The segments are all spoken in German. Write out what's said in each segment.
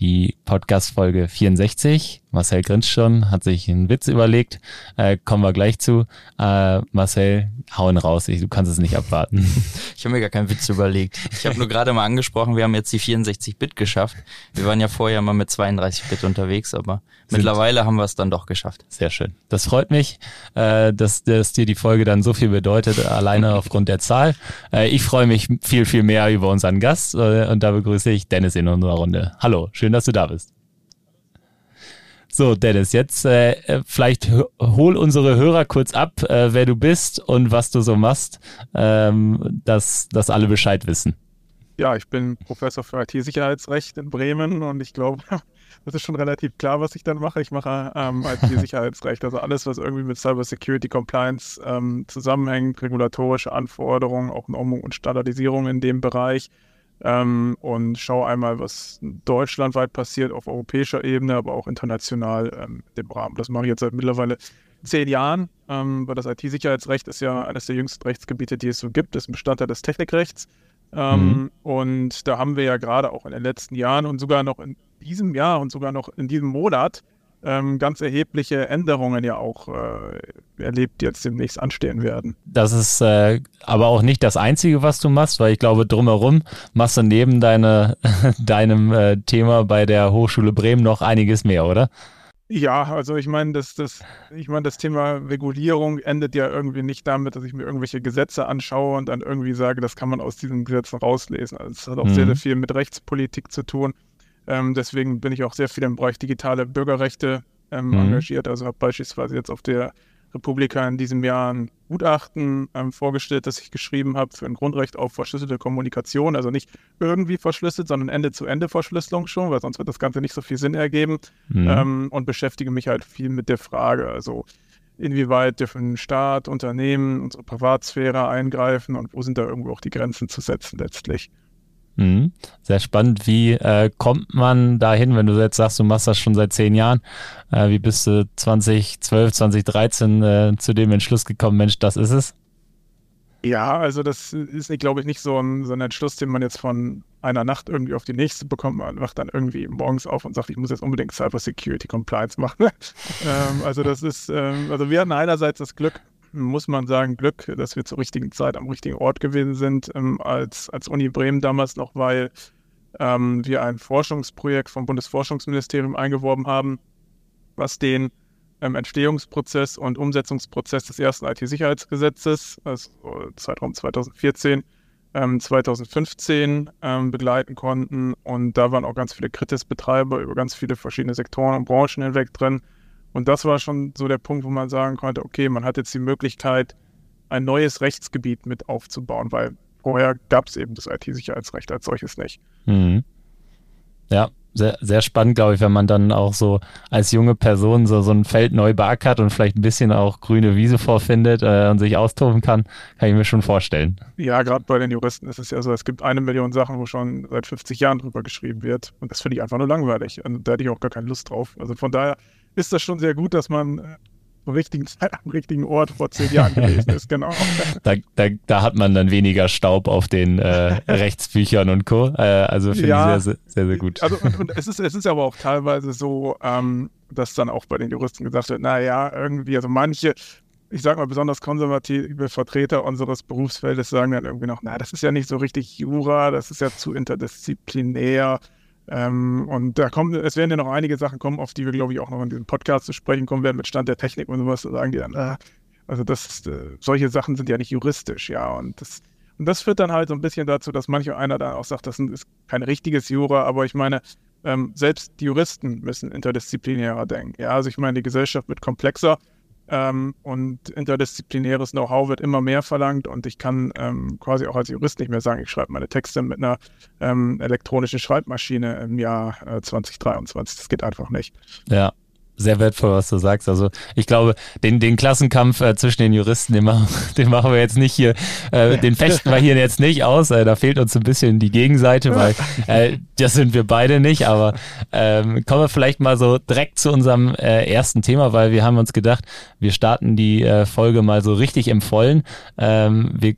Die Podcast-Folge 64. Marcel grinst schon, hat sich einen Witz überlegt. Äh, kommen wir gleich zu. Äh, Marcel, hauen raus. Ich, du kannst es nicht abwarten. Ich habe mir gar keinen Witz überlegt. Ich habe nur gerade mal angesprochen, wir haben jetzt die 64-Bit geschafft. Wir waren ja vorher mal mit 32-Bit unterwegs, aber Sind mittlerweile haben wir es dann doch geschafft. Sehr schön. Das freut mich, äh, dass, dass dir die Folge dann so viel bedeutet, alleine aufgrund der Zahl. Äh, ich freue mich viel, viel mehr über unseren Gast äh, und da begrüße ich Dennis in unserer Runde. Hallo, schön, dass du da bist. So, Dennis, jetzt äh, vielleicht hol unsere Hörer kurz ab, äh, wer du bist und was du so machst, ähm, dass, dass alle Bescheid wissen. Ja, ich bin Professor für IT-Sicherheitsrecht in Bremen und ich glaube, das ist schon relativ klar, was ich dann mache. Ich mache ähm, IT-Sicherheitsrecht, also alles, was irgendwie mit Cybersecurity Compliance ähm, zusammenhängt, regulatorische Anforderungen, auch Normung und Standardisierung in dem Bereich ähm, und schaue einmal, was deutschlandweit passiert, auf europäischer Ebene, aber auch international ähm, dem Rahmen. Das mache ich jetzt seit mittlerweile zehn Jahren, ähm, weil das IT-Sicherheitsrecht ist ja eines der jüngsten Rechtsgebiete, die es so gibt, das ist ein Bestandteil des Technikrechts. Ähm, mhm. Und da haben wir ja gerade auch in den letzten Jahren und sogar noch in diesem Jahr und sogar noch in diesem Monat ähm, ganz erhebliche Änderungen ja auch äh, erlebt, die jetzt demnächst anstehen werden. Das ist äh, aber auch nicht das Einzige, was du machst, weil ich glaube, drumherum machst du neben deine, deinem äh, Thema bei der Hochschule Bremen noch einiges mehr, oder? Ja, also ich meine, das, das, ich meine, das Thema Regulierung endet ja irgendwie nicht damit, dass ich mir irgendwelche Gesetze anschaue und dann irgendwie sage, das kann man aus diesen Gesetzen rauslesen. Also es hat auch mhm. sehr, sehr viel mit Rechtspolitik zu tun. Ähm, deswegen bin ich auch sehr viel im Bereich digitale Bürgerrechte ähm, mhm. engagiert. Also habe beispielsweise jetzt auf der Republika in diesem Jahr ein Gutachten ähm, vorgestellt, das ich geschrieben habe für ein Grundrecht auf verschlüsselte Kommunikation. Also nicht irgendwie verschlüsselt, sondern Ende-zu-Ende-Verschlüsselung schon, weil sonst wird das Ganze nicht so viel Sinn ergeben. Mhm. Ähm, und beschäftige mich halt viel mit der Frage, also inwieweit dürfen Staat, Unternehmen, unsere Privatsphäre eingreifen und wo sind da irgendwo auch die Grenzen zu setzen letztlich. Mhm. Sehr spannend. Wie äh, kommt man dahin, wenn du jetzt sagst, du machst das schon seit zehn Jahren? Äh, wie bist du 2012, 2013 äh, zu dem Entschluss gekommen, Mensch, das ist es? Ja, also das ist, glaube ich, nicht so ein, so ein Entschluss, den man jetzt von einer Nacht irgendwie auf die nächste bekommt. Man wacht dann irgendwie morgens auf und sagt, ich muss jetzt unbedingt Cyber Security Compliance machen. ähm, also das ist, ähm, also wir hatten einerseits das Glück, muss man sagen, Glück, dass wir zur richtigen Zeit am richtigen Ort gewesen sind, ähm, als, als Uni Bremen damals noch, weil ähm, wir ein Forschungsprojekt vom Bundesforschungsministerium eingeworben haben, was den ähm, Entstehungsprozess und Umsetzungsprozess des ersten IT-Sicherheitsgesetzes, also Zeitraum 2014, 2015 ähm, begleiten konnten. Und da waren auch ganz viele Kritisbetreiber über ganz viele verschiedene Sektoren und Branchen hinweg drin. Und das war schon so der Punkt, wo man sagen konnte, okay, man hat jetzt die Möglichkeit, ein neues Rechtsgebiet mit aufzubauen, weil vorher gab es eben das IT-Sicherheitsrecht als solches nicht. Mhm. Ja, sehr, sehr spannend, glaube ich, wenn man dann auch so als junge Person so, so ein Feld neu beackert und vielleicht ein bisschen auch grüne Wiese vorfindet äh, und sich austoben kann, kann ich mir schon vorstellen. Ja, gerade bei den Juristen ist es ja so, es gibt eine Million Sachen, wo schon seit 50 Jahren drüber geschrieben wird. Und das finde ich einfach nur langweilig. Und da hätte ich auch gar keine Lust drauf. Also von daher ist das schon sehr gut, dass man äh, zur richtigen Zeit am richtigen Ort vor zehn Jahren gewesen ist, genau. Da, da, da, hat man dann weniger Staub auf den äh, Rechtsbüchern und Co. Äh, also finde ja, ich sehr, sehr, sehr gut. Also und, und, es, ist, es ist aber auch teilweise so, ähm, dass dann auch bei den Juristen gesagt wird, naja, irgendwie, also manche, ich sage mal besonders konservative Vertreter unseres Berufsfeldes sagen dann irgendwie noch, na, das ist ja nicht so richtig Jura, das ist ja zu interdisziplinär. Ähm, und da kommen, es werden ja noch einige Sachen kommen, auf die wir, glaube ich, auch noch in diesem Podcast zu sprechen kommen werden mit Stand der Technik und sowas. Da sagen die dann, äh, also das, äh, solche Sachen sind ja nicht juristisch, ja. Und das, und das führt dann halt so ein bisschen dazu, dass mancher einer dann auch sagt, das ist kein richtiges Jura, aber ich meine, ähm, selbst die Juristen müssen interdisziplinärer denken. Ja, also ich meine, die Gesellschaft wird komplexer ähm, und interdisziplinäres Know-how wird immer mehr verlangt und ich kann ähm, quasi auch als Jurist nicht mehr sagen, ich schreibe meine Texte mit einer ähm, elektronischen Schreibmaschine im Jahr äh, 2023. Das geht einfach nicht. Ja, sehr wertvoll, was du sagst. Also ich glaube, den, den Klassenkampf äh, zwischen den Juristen, den machen, den machen wir jetzt nicht hier, äh, den fechten wir hier jetzt nicht aus. Äh, da fehlt uns ein bisschen die Gegenseite, weil äh, das sind wir beide nicht. Aber ähm, kommen wir vielleicht mal so direkt zu unserem äh, ersten Thema, weil wir haben uns gedacht, wir starten die äh, Folge mal so richtig im Vollen. Ähm, wir,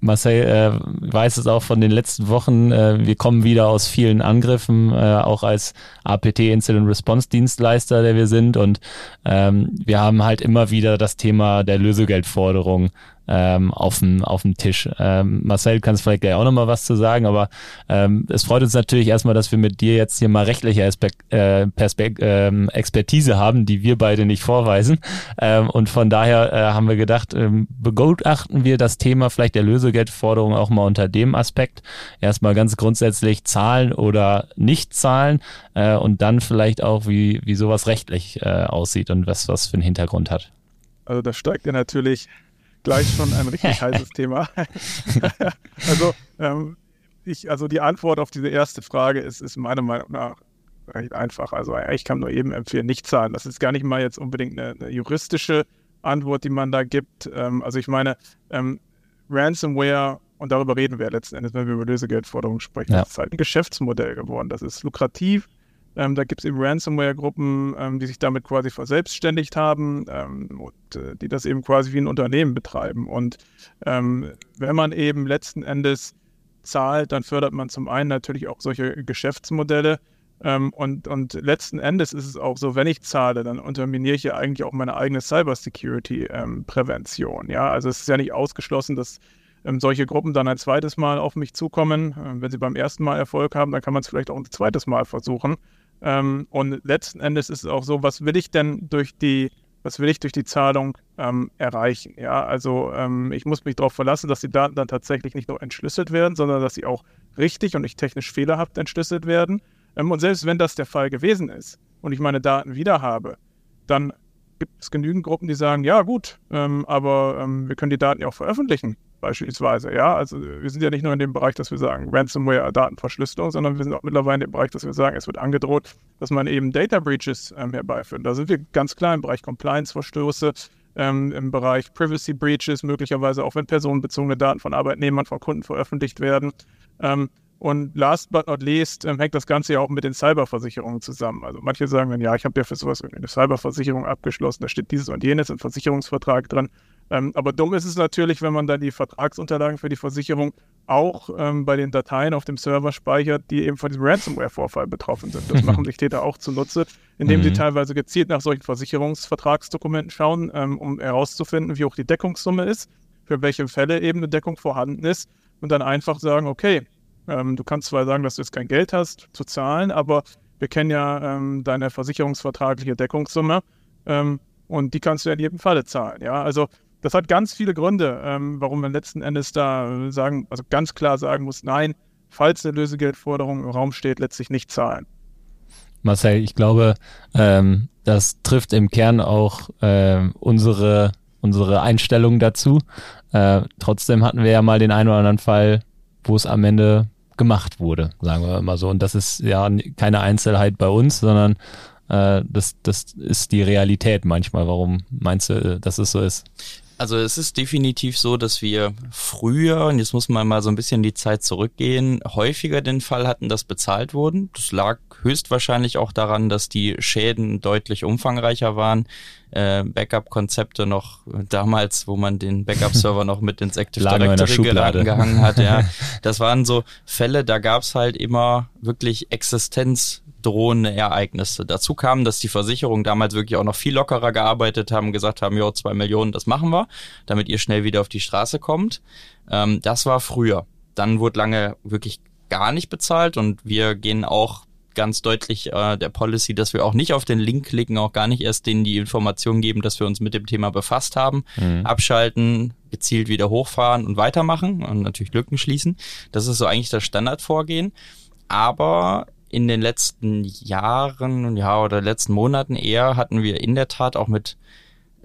Marcel äh, weiß es auch von den letzten Wochen, äh, wir kommen wieder aus vielen Angriffen, äh, auch als APT Incident Response Dienstleister, der wir sind sind. Und ähm, wir haben halt immer wieder das Thema der Lösegeldforderung ähm, auf dem Tisch. Ähm, Marcel, kannst vielleicht gleich auch nochmal was zu sagen, aber ähm, es freut uns natürlich erstmal, dass wir mit dir jetzt hier mal rechtliche Aspekt, äh, ähm, Expertise haben, die wir beide nicht vorweisen. Ähm, und von daher äh, haben wir gedacht, ähm, begutachten wir das Thema vielleicht der Lösegeldforderung auch mal unter dem Aspekt. Erstmal ganz grundsätzlich zahlen oder nicht zahlen äh, und dann vielleicht auch, wie, wie sowas rechtlich äh, aussieht und was, was für einen Hintergrund hat. Also da steigt ja natürlich gleich schon ein richtig heißes Thema. also, ähm, ich, also die Antwort auf diese erste Frage ist, ist meiner Meinung nach recht einfach. Also ich kann nur eben empfehlen, nicht zahlen. Das ist gar nicht mal jetzt unbedingt eine, eine juristische Antwort, die man da gibt. Ähm, also ich meine, ähm, Ransomware, und darüber reden wir letzten Endes, wenn wir über Lösegeldforderungen sprechen, ja. das ist halt ein Geschäftsmodell geworden. Das ist lukrativ, ähm, da gibt es eben Ransomware-Gruppen, ähm, die sich damit quasi verselbstständigt haben ähm, und äh, die das eben quasi wie ein Unternehmen betreiben. Und ähm, wenn man eben letzten Endes zahlt, dann fördert man zum einen natürlich auch solche Geschäftsmodelle. Ähm, und, und letzten Endes ist es auch so, wenn ich zahle, dann unterminiere ich ja eigentlich auch meine eigene Cybersecurity-Prävention. ja, also es ist ja nicht ausgeschlossen, dass solche Gruppen dann ein zweites Mal auf mich zukommen. wenn sie beim ersten Mal Erfolg haben, dann kann man es vielleicht auch ein zweites Mal versuchen. Ähm, und letzten Endes ist es auch so, was will ich denn durch die, was will ich durch die Zahlung ähm, erreichen? Ja, also ähm, ich muss mich darauf verlassen, dass die Daten dann tatsächlich nicht nur entschlüsselt werden, sondern dass sie auch richtig und nicht technisch fehlerhaft entschlüsselt werden. Ähm, und selbst wenn das der Fall gewesen ist und ich meine Daten wieder habe, dann gibt es genügend Gruppen, die sagen, ja gut, ähm, aber ähm, wir können die Daten ja auch veröffentlichen beispielsweise. Ja, also wir sind ja nicht nur in dem Bereich, dass wir sagen Ransomware, Datenverschlüsselung, sondern wir sind auch mittlerweile in dem Bereich, dass wir sagen, es wird angedroht, dass man eben Data Breaches ähm, herbeiführt. Da sind wir ganz klar im Bereich Compliance-Verstöße, ähm, im Bereich Privacy Breaches, möglicherweise auch wenn personenbezogene Daten von Arbeitnehmern, von Kunden veröffentlicht werden. Ähm, und last but not least ähm, hängt das Ganze ja auch mit den Cyberversicherungen zusammen. Also manche sagen dann, ja, ich habe ja für sowas eine Cyberversicherung abgeschlossen, da steht dieses und jenes im Versicherungsvertrag drin. Ähm, aber dumm ist es natürlich, wenn man dann die Vertragsunterlagen für die Versicherung auch ähm, bei den Dateien auf dem Server speichert, die eben von diesem Ransomware-Vorfall betroffen sind. Das machen sich Täter auch zunutze, indem mhm. sie teilweise gezielt nach solchen Versicherungsvertragsdokumenten schauen, ähm, um herauszufinden, wie hoch die Deckungssumme ist, für welche Fälle eben eine Deckung vorhanden ist und dann einfach sagen, okay, ähm, du kannst zwar sagen, dass du jetzt kein Geld hast zu zahlen, aber wir kennen ja ähm, deine versicherungsvertragliche Deckungssumme ähm, und die kannst du ja in jedem Falle zahlen. Ja, also das hat ganz viele Gründe, ähm, warum man letzten Endes da sagen, also ganz klar sagen muss, nein, falls eine Lösegeldforderung im Raum steht, letztlich nicht zahlen. Marcel, ich glaube, ähm, das trifft im Kern auch äh, unsere, unsere Einstellung dazu. Äh, trotzdem hatten wir ja mal den einen oder anderen Fall, wo es am Ende gemacht wurde, sagen wir mal so. Und das ist ja keine Einzelheit bei uns, sondern äh, das, das ist die Realität manchmal. Warum meinst du, dass es so ist? Also es ist definitiv so, dass wir früher, und jetzt muss man mal so ein bisschen die Zeit zurückgehen, häufiger den Fall hatten, dass bezahlt wurden. Das lag höchstwahrscheinlich auch daran, dass die Schäden deutlich umfangreicher waren. Äh, Backup-Konzepte noch damals, wo man den Backup-Server noch mit ins Active Directory gehangen hat. Ja, das waren so Fälle, da gab's halt immer wirklich Existenz drohende Ereignisse. Dazu kam, dass die Versicherungen damals wirklich auch noch viel lockerer gearbeitet haben, gesagt haben, ja, zwei Millionen, das machen wir, damit ihr schnell wieder auf die Straße kommt. Ähm, das war früher. Dann wurde lange wirklich gar nicht bezahlt und wir gehen auch ganz deutlich äh, der Policy, dass wir auch nicht auf den Link klicken, auch gar nicht erst denen die Information geben, dass wir uns mit dem Thema befasst haben, mhm. abschalten, gezielt wieder hochfahren und weitermachen und natürlich Lücken schließen. Das ist so eigentlich das Standardvorgehen. Aber in den letzten Jahren, ja, oder letzten Monaten eher hatten wir in der Tat auch mit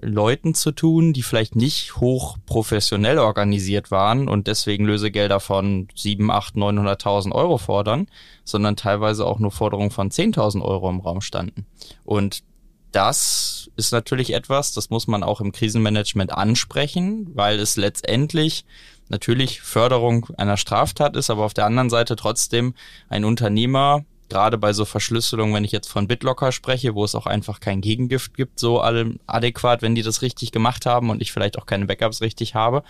Leuten zu tun, die vielleicht nicht hoch professionell organisiert waren und deswegen Lösegelder von 7, 8, 900.000 Euro fordern, sondern teilweise auch nur Forderungen von 10.000 Euro im Raum standen. Und das ist natürlich etwas, das muss man auch im Krisenmanagement ansprechen, weil es letztendlich natürlich Förderung einer Straftat ist, aber auf der anderen Seite trotzdem ein Unternehmer, gerade bei so Verschlüsselungen, wenn ich jetzt von BitLocker spreche, wo es auch einfach kein Gegengift gibt, so adäquat, wenn die das richtig gemacht haben und ich vielleicht auch keine Backups richtig habe,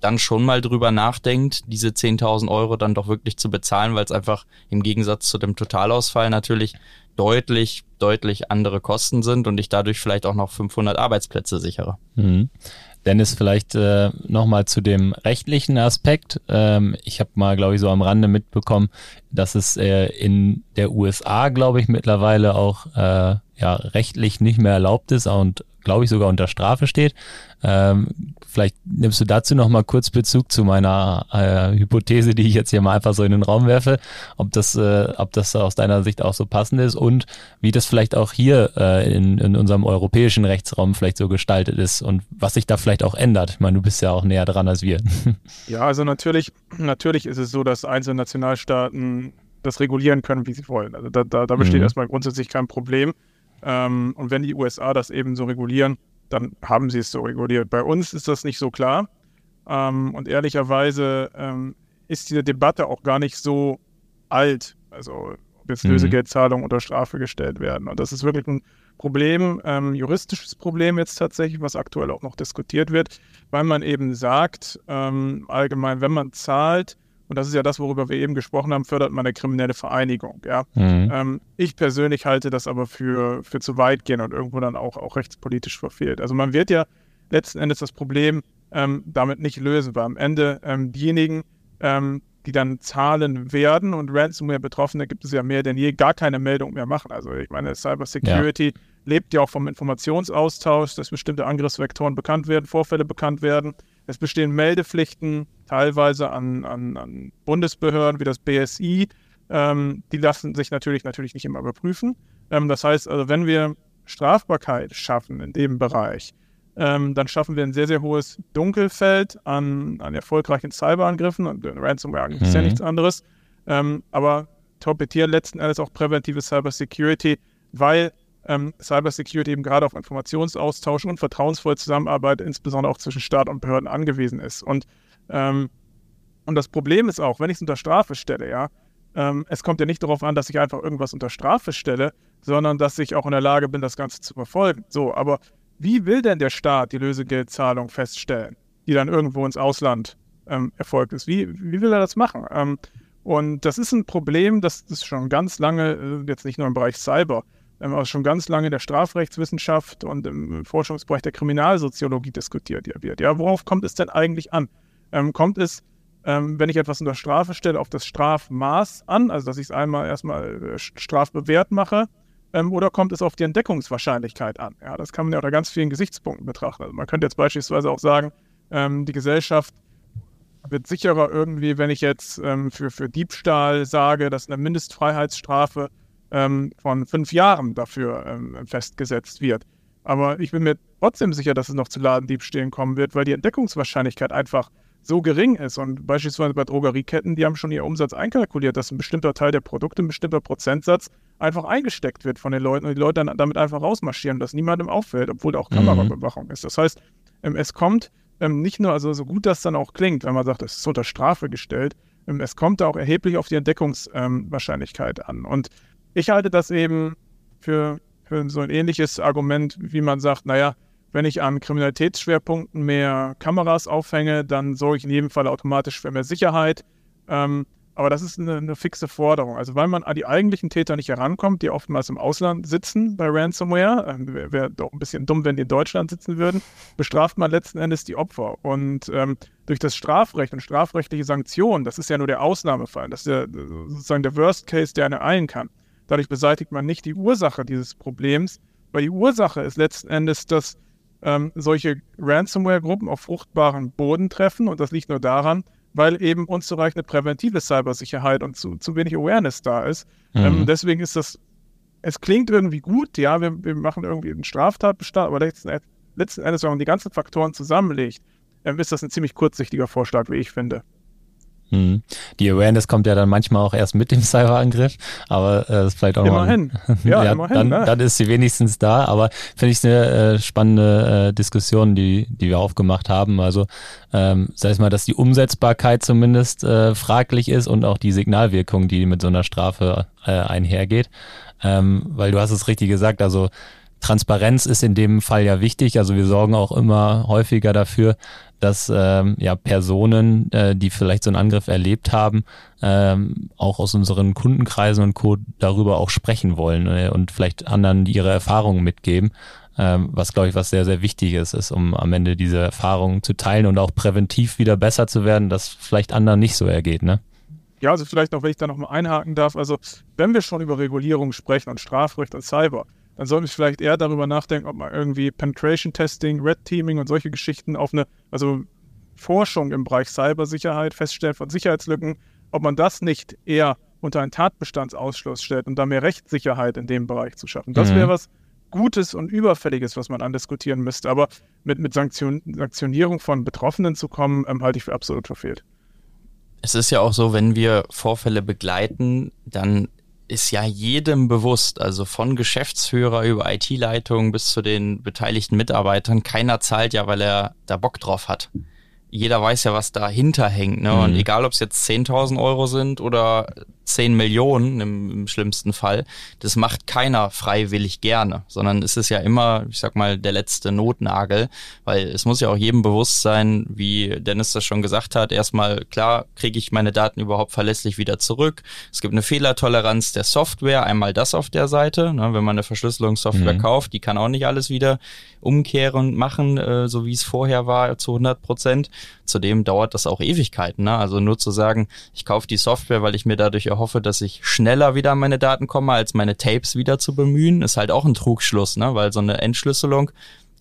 dann schon mal drüber nachdenkt, diese 10.000 Euro dann doch wirklich zu bezahlen, weil es einfach im Gegensatz zu dem Totalausfall natürlich deutlich, deutlich andere Kosten sind und ich dadurch vielleicht auch noch 500 Arbeitsplätze sichere. Mhm. Dennis, vielleicht äh, nochmal zu dem rechtlichen Aspekt. Ähm, ich habe mal, glaube ich, so am Rande mitbekommen, dass es äh, in der USA, glaube ich, mittlerweile auch äh, ja, rechtlich nicht mehr erlaubt ist und glaube ich, sogar unter Strafe steht. Ähm, vielleicht nimmst du dazu noch mal kurz Bezug zu meiner äh, Hypothese, die ich jetzt hier mal einfach so in den Raum werfe, ob das, äh, ob das aus deiner Sicht auch so passend ist und wie das vielleicht auch hier äh, in, in unserem europäischen Rechtsraum vielleicht so gestaltet ist und was sich da vielleicht auch ändert. Ich meine, du bist ja auch näher dran als wir. Ja, also natürlich, natürlich ist es so, dass einzelne Nationalstaaten das regulieren können, wie sie wollen. Also da, da, da besteht mhm. erstmal grundsätzlich kein Problem. Ähm, und wenn die USA das eben so regulieren, dann haben sie es so reguliert. Bei uns ist das nicht so klar. Ähm, und ehrlicherweise ähm, ist diese Debatte auch gar nicht so alt. Also ob jetzt mhm. Lösegeldzahlungen unter Strafe gestellt werden. Und das ist wirklich ein Problem, ähm, juristisches Problem jetzt tatsächlich, was aktuell auch noch diskutiert wird, weil man eben sagt, ähm, allgemein, wenn man zahlt, und das ist ja das, worüber wir eben gesprochen haben, fördert man eine kriminelle Vereinigung. Ja? Mhm. Ähm, ich persönlich halte das aber für, für zu weit gehen und irgendwo dann auch, auch rechtspolitisch verfehlt. Also man wird ja letzten Endes das Problem ähm, damit nicht lösen, weil am Ende ähm, diejenigen, ähm, die dann zahlen werden und Ransomware-Betroffene gibt es ja mehr denn je, gar keine Meldung mehr machen. Also ich meine, Cybersecurity ja. lebt ja auch vom Informationsaustausch, dass bestimmte Angriffsvektoren bekannt werden, Vorfälle bekannt werden. Es bestehen Meldepflichten, teilweise an, an, an Bundesbehörden wie das BSI. Ähm, die lassen sich natürlich, natürlich nicht immer überprüfen. Ähm, das heißt, also wenn wir Strafbarkeit schaffen in dem Bereich, ähm, dann schaffen wir ein sehr, sehr hohes Dunkelfeld an, an erfolgreichen Cyberangriffen und Ransomware ist ja mhm. nichts anderes. Ähm, aber torpedieren letzten Endes auch präventive Cybersecurity, weil ähm, Cybersecurity eben gerade auf Informationsaustausch und vertrauensvolle Zusammenarbeit, insbesondere auch zwischen Staat und Behörden, angewiesen ist. Und, ähm, und das Problem ist auch, wenn ich es unter Strafe stelle, ja, ähm, es kommt ja nicht darauf an, dass ich einfach irgendwas unter Strafe stelle, sondern dass ich auch in der Lage bin, das Ganze zu verfolgen. So, aber wie will denn der Staat die Lösegeldzahlung feststellen, die dann irgendwo ins Ausland ähm, erfolgt ist? Wie, wie will er das machen? Ähm, und das ist ein Problem, das, das schon ganz lange, äh, jetzt nicht nur im Bereich Cyber, ähm, schon ganz lange in der Strafrechtswissenschaft und im Forschungsbereich der Kriminalsoziologie diskutiert wird. Ja, worauf kommt es denn eigentlich an? Ähm, kommt es, ähm, wenn ich etwas unter Strafe stelle, auf das Strafmaß an, also dass ich es einmal erstmal äh, strafbewehrt mache, ähm, oder kommt es auf die Entdeckungswahrscheinlichkeit an? Ja, das kann man ja unter ganz vielen Gesichtspunkten betrachten. Also man könnte jetzt beispielsweise auch sagen, ähm, die Gesellschaft wird sicherer irgendwie, wenn ich jetzt ähm, für, für Diebstahl sage, dass eine Mindestfreiheitsstrafe ähm, von fünf Jahren dafür ähm, festgesetzt wird. Aber ich bin mir trotzdem sicher, dass es noch zu Ladendiebstählen kommen wird, weil die Entdeckungswahrscheinlichkeit einfach so gering ist. Und beispielsweise bei Drogerieketten, die haben schon ihr Umsatz einkalkuliert, dass ein bestimmter Teil der Produkte, ein bestimmter Prozentsatz einfach eingesteckt wird von den Leuten und die Leute dann damit einfach rausmarschieren, dass niemandem auffällt, obwohl da auch mhm. Kamerabewachung ist. Das heißt, ähm, es kommt ähm, nicht nur, also so gut das dann auch klingt, wenn man sagt, es ist unter Strafe gestellt, ähm, es kommt da auch erheblich auf die Entdeckungswahrscheinlichkeit an. Und ich halte das eben für, für so ein ähnliches Argument, wie man sagt, naja, wenn ich an Kriminalitätsschwerpunkten mehr Kameras aufhänge, dann sorge ich in jedem Fall automatisch für mehr Sicherheit. Ähm, aber das ist eine, eine, fixe Forderung. Also weil man an die eigentlichen Täter nicht herankommt, die oftmals im Ausland sitzen bei Ransomware, ähm, wäre wär doch ein bisschen dumm, wenn die in Deutschland sitzen würden, bestraft man letzten Endes die Opfer. Und ähm, durch das Strafrecht und strafrechtliche Sanktionen, das ist ja nur der Ausnahmefall, das ist ja sozusagen der Worst Case, der eine eilen kann. Dadurch beseitigt man nicht die Ursache dieses Problems, weil die Ursache ist letzten Endes, dass ähm, solche Ransomware-Gruppen auf fruchtbaren Boden treffen und das liegt nur daran, weil eben unzureichende präventive Cybersicherheit und zu, zu wenig Awareness da ist. Mhm. Ähm, deswegen ist das, es klingt irgendwie gut, ja, wir, wir machen irgendwie einen Straftatbestand, aber letzten, letzten Endes, wenn man die ganzen Faktoren zusammenlegt, ähm, ist das ein ziemlich kurzsichtiger Vorschlag, wie ich finde. Hm. Die Awareness kommt ja dann manchmal auch erst mit dem Cyberangriff, aber äh, ist vielleicht auch immerhin. Mal, ja, ja, immerhin. Dann, ne? dann ist sie wenigstens da, aber finde ich eine äh, spannende äh, Diskussion, die, die wir aufgemacht haben. Also ähm, sei es mal, dass die Umsetzbarkeit zumindest äh, fraglich ist und auch die Signalwirkung, die mit so einer Strafe äh, einhergeht. Ähm, weil du hast es richtig gesagt, also Transparenz ist in dem Fall ja wichtig. Also wir sorgen auch immer häufiger dafür, dass ähm, ja Personen, äh, die vielleicht so einen Angriff erlebt haben, ähm, auch aus unseren Kundenkreisen und Co. darüber auch sprechen wollen äh, und vielleicht anderen ihre Erfahrungen mitgeben, ähm, was glaube ich was sehr sehr wichtig ist, ist, um am Ende diese Erfahrungen zu teilen und auch präventiv wieder besser zu werden, dass vielleicht anderen nicht so ergeht, ne? Ja, also vielleicht noch, wenn ich da noch mal einhaken darf. Also wenn wir schon über Regulierung sprechen und Strafrecht und Cyber, dann sollten wir vielleicht eher darüber nachdenken, ob man irgendwie Penetration Testing, Red Teaming und solche Geschichten auf eine, also Forschung im Bereich Cybersicherheit, Feststellen von Sicherheitslücken, ob man das nicht eher unter einen Tatbestandsausschluss stellt und da mehr Rechtssicherheit in dem Bereich zu schaffen. Das Mhm. wäre was Gutes und Überfälliges, was man andiskutieren müsste. Aber mit, mit Sanktion, Sanktionierung von Betroffenen zu kommen, ähm, halte ich für absolut verfehlt. Es ist ja auch so, wenn wir Vorfälle begleiten, dann ist ja jedem bewusst, also von Geschäftsführer über IT-Leitung bis zu den beteiligten Mitarbeitern, keiner zahlt ja, weil er da Bock drauf hat. Jeder weiß ja, was dahinter hängt. Ne? Und Mhm. egal, ob es jetzt 10.000 Euro sind oder 10 Millionen im, im schlimmsten Fall, das macht keiner freiwillig gerne, sondern es ist ja immer, ich sag mal, der letzte Notnagel, weil es muss ja auch jedem bewusst sein, wie Dennis das schon gesagt hat, erstmal, klar, kriege ich meine Daten überhaupt verlässlich wieder zurück. Es gibt eine Fehlertoleranz der Software, einmal das auf der Seite, ne, wenn man eine Verschlüsselungssoftware Mhm. kauft, die kann auch nicht alles wieder umkehren und machen, äh, so wie es vorher war, zu 100 Prozent. Zudem dauert das auch Ewigkeiten. Ne? Also nur zu sagen, ich kaufe die Software, weil ich mir dadurch erhoffe, dass ich schneller wieder an meine Daten komme, als meine Tapes wieder zu bemühen, ist halt auch ein Trugschluss, ne? weil so eine Entschlüsselung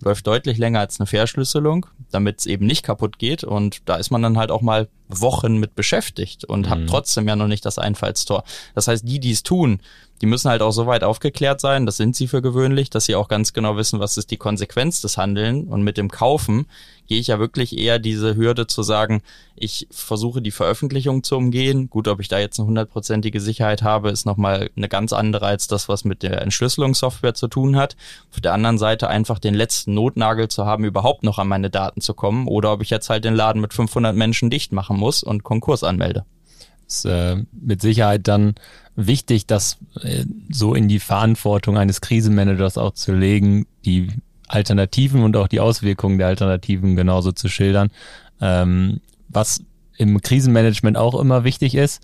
läuft deutlich länger als eine Verschlüsselung, damit es eben nicht kaputt geht. Und da ist man dann halt auch mal Wochen mit beschäftigt und Mhm. hat trotzdem ja noch nicht das Einfallstor. Das heißt, die, die es tun, die müssen halt auch so weit aufgeklärt sein, das sind sie für gewöhnlich, dass sie auch ganz genau wissen, was ist die Konsequenz des Handeln. Und mit dem Kaufen gehe ich ja wirklich eher diese Hürde zu sagen, ich versuche die Veröffentlichung zu umgehen. Gut, ob ich da jetzt eine hundertprozentige Sicherheit habe, ist nochmal eine ganz andere als das, was mit der Entschlüsselungssoftware zu tun hat. Auf der anderen Seite einfach den letzten Notnagel zu haben, überhaupt noch an meine Daten zu kommen. Oder ob ich jetzt halt den Laden mit 500 Menschen dicht machen muss und Konkurs anmelde. ist äh, mit Sicherheit dann wichtig, das äh, so in die Verantwortung eines Krisenmanagers auch zu legen, die Alternativen und auch die Auswirkungen der Alternativen genauso zu schildern. Ähm, was im Krisenmanagement auch immer wichtig ist,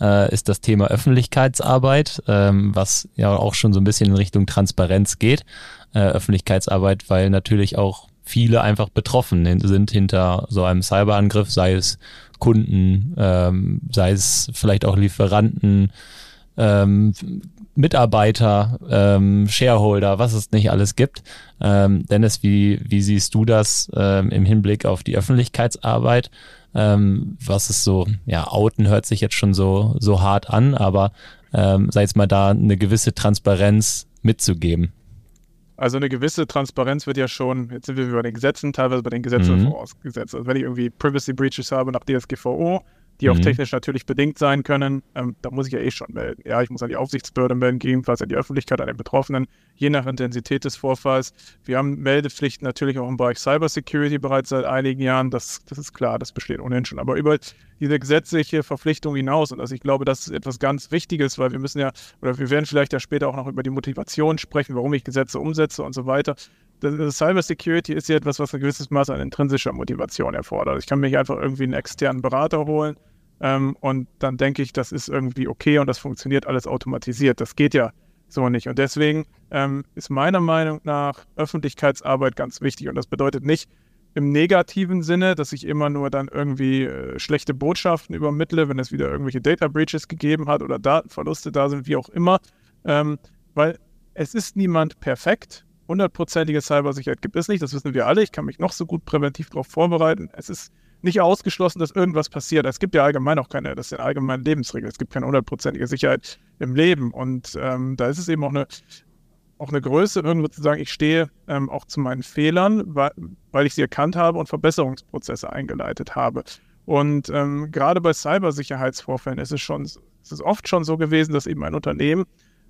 äh, ist das Thema Öffentlichkeitsarbeit, ähm, was ja auch schon so ein bisschen in Richtung Transparenz geht. Äh, Öffentlichkeitsarbeit, weil natürlich auch viele einfach betroffen sind hinter so einem Cyberangriff, sei es Kunden, ähm, sei es vielleicht auch Lieferanten, ähm, Mitarbeiter, ähm, Shareholder, was es nicht alles gibt. Ähm, Dennis, wie, wie siehst du das ähm, im Hinblick auf die Öffentlichkeitsarbeit? Ähm, was ist so, ja, Outen hört sich jetzt schon so, so hart an, aber ähm, sei jetzt mal da eine gewisse Transparenz mitzugeben. Also eine gewisse Transparenz wird ja schon, jetzt sind wir bei den Gesetzen, teilweise bei den Gesetzen Mhm. vorausgesetzt. Also wenn ich irgendwie Privacy Breaches habe nach DSGVO, die auch Mhm. technisch natürlich bedingt sein können, ähm, da muss ich ja eh schon melden. Ja, ich muss an die Aufsichtsbehörde melden, gegebenenfalls an die Öffentlichkeit, an den Betroffenen, je nach Intensität des Vorfalls. Wir haben Meldepflichten natürlich auch im Bereich Cybersecurity bereits seit einigen Jahren, das, das ist klar, das besteht ohnehin schon. Aber über diese gesetzliche Verpflichtung hinaus, und also ich glaube, das ist etwas ganz Wichtiges, weil wir müssen ja, oder wir werden vielleicht ja später auch noch über die Motivation sprechen, warum ich Gesetze umsetze und so weiter das, das Cyber Security ist ja etwas, was ein gewisses Maß an intrinsischer Motivation erfordert. Ich kann mir nicht einfach irgendwie einen externen Berater holen ähm, und dann denke ich, das ist irgendwie okay und das funktioniert alles automatisiert. Das geht ja so nicht. Und deswegen ähm, ist meiner Meinung nach Öffentlichkeitsarbeit ganz wichtig. Und das bedeutet nicht im negativen Sinne, dass ich immer nur dann irgendwie äh, schlechte Botschaften übermittle, wenn es wieder irgendwelche Data Breaches gegeben hat oder Datenverluste da sind, wie auch immer. Ähm, weil es ist niemand perfekt hundertprozentige Cybersicherheit gibt es nicht, das wissen wir alle. Ich kann mich noch so gut präventiv darauf vorbereiten. Es ist nicht ausgeschlossen, dass irgendwas passiert. Es gibt ja allgemein auch keine, das sind allgemeine Lebensregeln. Es gibt keine hundertprozentige Sicherheit im Leben. Und ähm, da ist es eben auch eine, auch eine Größe, irgendwo zu sagen, ich stehe ähm, auch zu meinen Fehlern, weil, weil ich sie erkannt habe und Verbesserungsprozesse eingeleitet habe. Und ähm, gerade bei Cybersicherheitsvorfällen ist es schon, ist es oft schon so gewesen, dass eben ein Unternehmen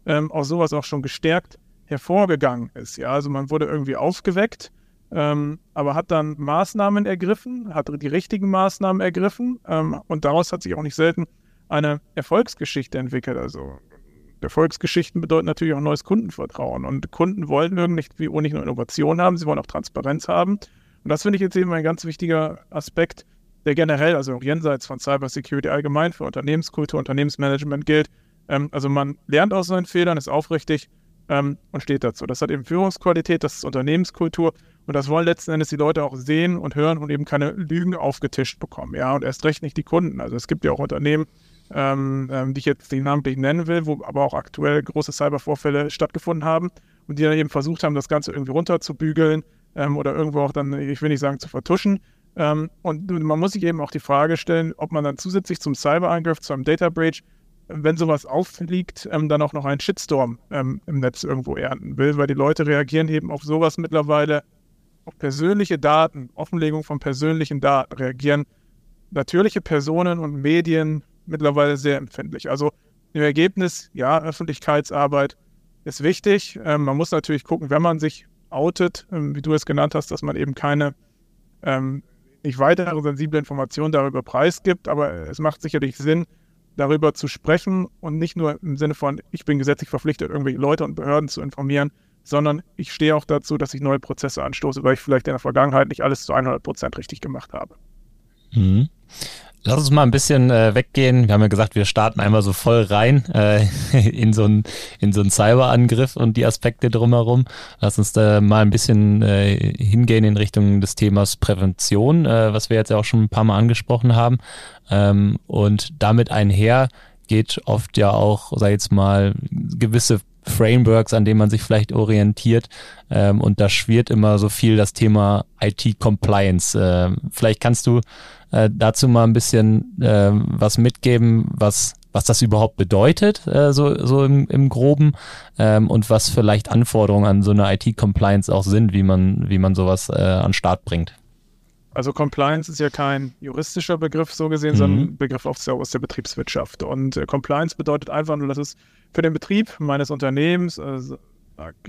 ähm, aus sowas auch schon gestärkt hervorgegangen ist. Ja, also man wurde irgendwie aufgeweckt, ähm, aber hat dann Maßnahmen ergriffen, hat die richtigen Maßnahmen ergriffen ähm, und daraus hat sich auch nicht selten eine Erfolgsgeschichte entwickelt. Also Erfolgsgeschichten bedeuten natürlich auch neues Kundenvertrauen. Und Kunden wollen irgendwie nicht nur Innovation haben, sie wollen auch Transparenz haben. Und das finde ich jetzt eben ein ganz wichtiger Aspekt, der generell, also auch jenseits von Cybersecurity allgemein für Unternehmenskultur, Unternehmensmanagement gilt. Ähm, also man lernt aus seinen Fehlern, ist aufrichtig ähm, und steht dazu. Das hat eben Führungsqualität, das ist Unternehmenskultur und das wollen letzten Endes die Leute auch sehen und hören und eben keine Lügen aufgetischt bekommen. Ja, und erst recht nicht die Kunden. Also es gibt ja auch Unternehmen, ähm, ähm, die ich jetzt nicht namentlich nennen will, wo aber auch aktuell große Cybervorfälle stattgefunden haben und die dann eben versucht haben, das Ganze irgendwie runterzubügeln ähm, oder irgendwo auch dann, ich will nicht sagen, zu vertuschen. Ähm, und man muss sich eben auch die Frage stellen, ob man dann zusätzlich zum Cyberangriff, zu einem Data Breach, wenn sowas auffliegt, ähm, dann auch noch einen Shitstorm ähm, im Netz irgendwo ernten will, weil die Leute reagieren eben auf sowas mittlerweile, auf persönliche Daten, Offenlegung von persönlichen Daten reagieren natürliche Personen und Medien mittlerweile sehr empfindlich. Also im Ergebnis, ja, Öffentlichkeitsarbeit ist wichtig. Ähm, man muss natürlich gucken, wenn man sich outet, ähm, wie du es genannt hast, dass man eben keine ähm, nicht weitere sensible Informationen darüber preisgibt, aber es macht sicherlich Sinn, darüber zu sprechen und nicht nur im Sinne von, ich bin gesetzlich verpflichtet, irgendwelche Leute und Behörden zu informieren, sondern ich stehe auch dazu, dass ich neue Prozesse anstoße, weil ich vielleicht in der Vergangenheit nicht alles zu 100 Prozent richtig gemacht habe. Mhm. Lass uns mal ein bisschen äh, weggehen. Wir haben ja gesagt, wir starten einmal so voll rein äh, in so einen in so Cyberangriff und die Aspekte drumherum. Lass uns da mal ein bisschen äh, hingehen in Richtung des Themas Prävention, äh, was wir jetzt ja auch schon ein paar Mal angesprochen haben. Ähm, und damit einher geht oft ja auch, sag ich jetzt mal, gewisse Frameworks, an denen man sich vielleicht orientiert. Ähm, und da schwirrt immer so viel das Thema IT-Compliance. Ähm, vielleicht kannst du äh, dazu mal ein bisschen äh, was mitgeben, was was das überhaupt bedeutet, äh, so, so im, im Groben, ähm, und was vielleicht Anforderungen an so eine IT-Compliance auch sind, wie man, wie man sowas äh, an Start bringt. Also Compliance ist ja kein juristischer Begriff so gesehen, mhm. sondern ein Begriff aus der, aus der Betriebswirtschaft. Und äh, Compliance bedeutet einfach nur, dass es für den Betrieb meines Unternehmens, also,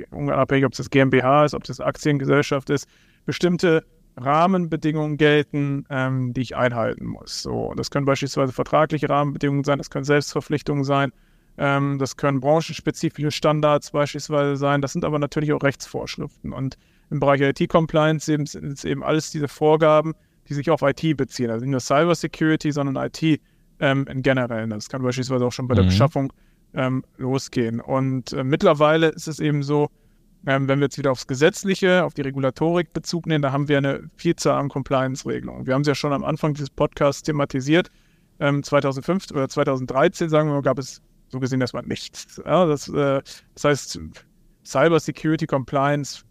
unabhängig ob es das GmbH ist, ob es das Aktiengesellschaft ist, bestimmte Rahmenbedingungen gelten, ähm, die ich einhalten muss. So, das können beispielsweise vertragliche Rahmenbedingungen sein, das können Selbstverpflichtungen sein, ähm, das können branchenspezifische Standards beispielsweise sein, das sind aber natürlich auch Rechtsvorschriften. Und im Bereich IT-Compliance sind es eben alles diese Vorgaben, die sich auf IT beziehen. Also nicht nur Cyber Security, sondern IT ähm, in generell. Das kann beispielsweise auch schon bei der mhm. Beschaffung ähm, losgehen. Und äh, mittlerweile ist es eben so, ähm, wenn wir jetzt wieder aufs Gesetzliche, auf die Regulatorik Bezug nehmen, da haben wir eine Vielzahl an Compliance-Regelungen. Wir haben es ja schon am Anfang dieses Podcasts thematisiert. Ähm, 2005 oder 2013, sagen wir mal, gab es so gesehen erstmal nichts. Ja, das, äh, das heißt, Cyber Security Compliance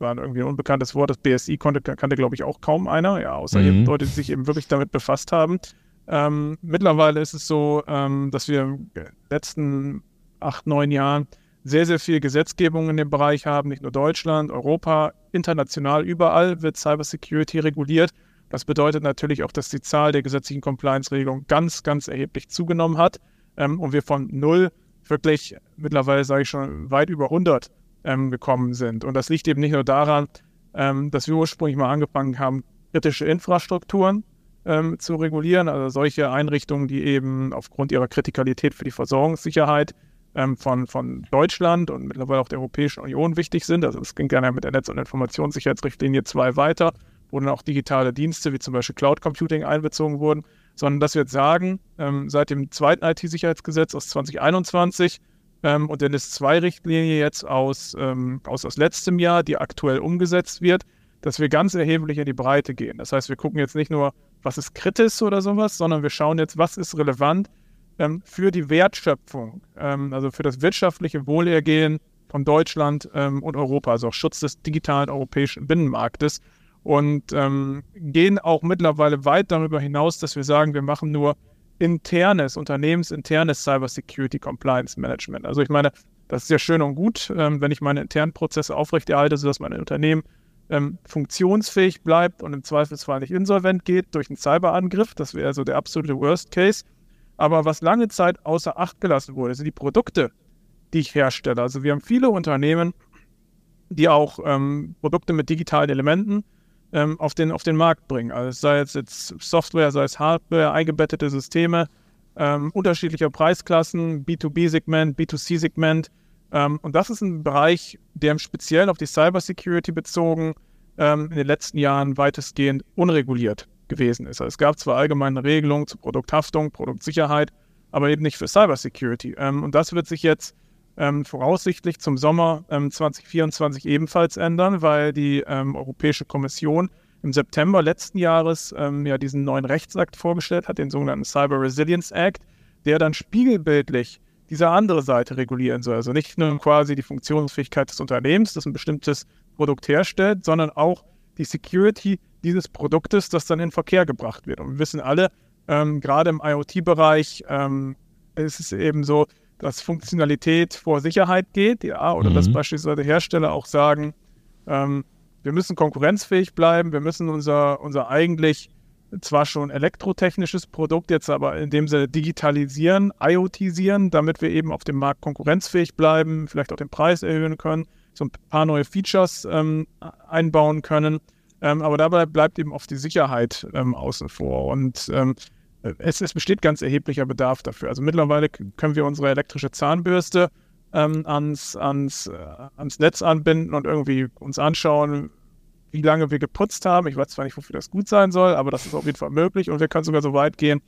war irgendwie ein unbekanntes Wort. Das BSI konnte, kannte, glaube ich, auch kaum einer, ja, außer mhm. eben Leute, die sich eben wirklich damit befasst haben. Ähm, mittlerweile ist es so, ähm, dass wir in den letzten acht, neun Jahren sehr, sehr viel Gesetzgebung in dem Bereich haben, nicht nur Deutschland, Europa, international, überall wird Cybersecurity reguliert. Das bedeutet natürlich auch, dass die Zahl der gesetzlichen Compliance-Regelungen ganz, ganz erheblich zugenommen hat ähm, und wir von null wirklich mittlerweile, sage ich schon, weit über 100 ähm, gekommen sind. Und das liegt eben nicht nur daran, ähm, dass wir ursprünglich mal angefangen haben, kritische Infrastrukturen ähm, zu regulieren, also solche Einrichtungen, die eben aufgrund ihrer Kritikalität für die Versorgungssicherheit ähm, von, von Deutschland und mittlerweile auch der Europäischen Union wichtig sind. Also es ging gerne mit der Netz- und Informationssicherheitsrichtlinie 2 weiter, wo dann auch digitale Dienste wie zum Beispiel Cloud Computing einbezogen wurden, sondern dass wir jetzt sagen, ähm, seit dem zweiten IT-Sicherheitsgesetz aus 2021 ähm, und der NIS-2-Richtlinie jetzt aus, ähm, aus, aus letztem Jahr, die aktuell umgesetzt wird, dass wir ganz erheblich in die Breite gehen. Das heißt, wir gucken jetzt nicht nur, was ist kritisch oder sowas, sondern wir schauen jetzt, was ist relevant ähm, für die Wertschöpfung, ähm, also für das wirtschaftliche Wohlergehen von Deutschland ähm, und Europa, also auch Schutz des digitalen europäischen Binnenmarktes und ähm, gehen auch mittlerweile weit darüber hinaus, dass wir sagen, wir machen nur internes, unternehmensinternes Cybersecurity Compliance Management. Also ich meine, das ist ja schön und gut, ähm, wenn ich meine internen Prozesse aufrechterhalte, sodass mein Unternehmen ähm, funktionsfähig bleibt und im Zweifelsfall nicht insolvent geht durch einen Cyberangriff. Das wäre so der absolute Worst Case. Aber was lange Zeit außer Acht gelassen wurde, sind die Produkte, die ich herstelle. Also wir haben viele Unternehmen, die auch ähm, Produkte mit digitalen Elementen ähm, auf, den, auf den Markt bringen. Also sei es jetzt Software, sei es Hardware, eingebettete Systeme, ähm, unterschiedlicher Preisklassen, B2B-Segment, B2C-Segment. Ähm, und das ist ein Bereich, der im Speziellen auf die Cybersecurity bezogen ähm, in den letzten Jahren weitestgehend unreguliert gewesen ist. Also es gab zwar allgemeine Regelungen zur Produkthaftung, Produktsicherheit, aber eben nicht für Cybersecurity. Ähm, und das wird sich jetzt ähm, voraussichtlich zum Sommer 2024 ähm, ebenfalls ändern, weil die ähm, Europäische Kommission im September letzten Jahres ähm, ja diesen neuen Rechtsakt vorgestellt hat, den sogenannten Cyber Resilience Act, der dann spiegelbildlich diese andere Seite regulieren soll. Also nicht nur quasi die Funktionsfähigkeit des Unternehmens, das ein bestimmtes Produkt herstellt, sondern auch die Security dieses Produktes, das dann in Verkehr gebracht wird. Und wir wissen alle, ähm, gerade im IoT-Bereich ähm, ist es eben so, dass Funktionalität vor Sicherheit geht, ja, oder mhm. dass beispielsweise Hersteller auch sagen, ähm, wir müssen konkurrenzfähig bleiben, wir müssen unser, unser eigentlich zwar schon elektrotechnisches Produkt jetzt aber in dem Sinne digitalisieren, IoTisieren, damit wir eben auf dem Markt konkurrenzfähig bleiben, vielleicht auch den Preis erhöhen können, so ein paar neue Features ähm, einbauen können. Ähm, aber dabei bleibt eben oft die Sicherheit ähm, außen vor. Und ähm, es, es, besteht ganz erheblicher Bedarf dafür. Also mittlerweile können wir unsere elektrische Zahnbürste ähm, ans, ans, äh, ans Netz anbinden und irgendwie uns anschauen, wie lange wir geputzt haben. Ich weiß zwar nicht, wofür das gut sein soll, aber das ist auf jeden Fall möglich. Und wir können sogar so weit gehen,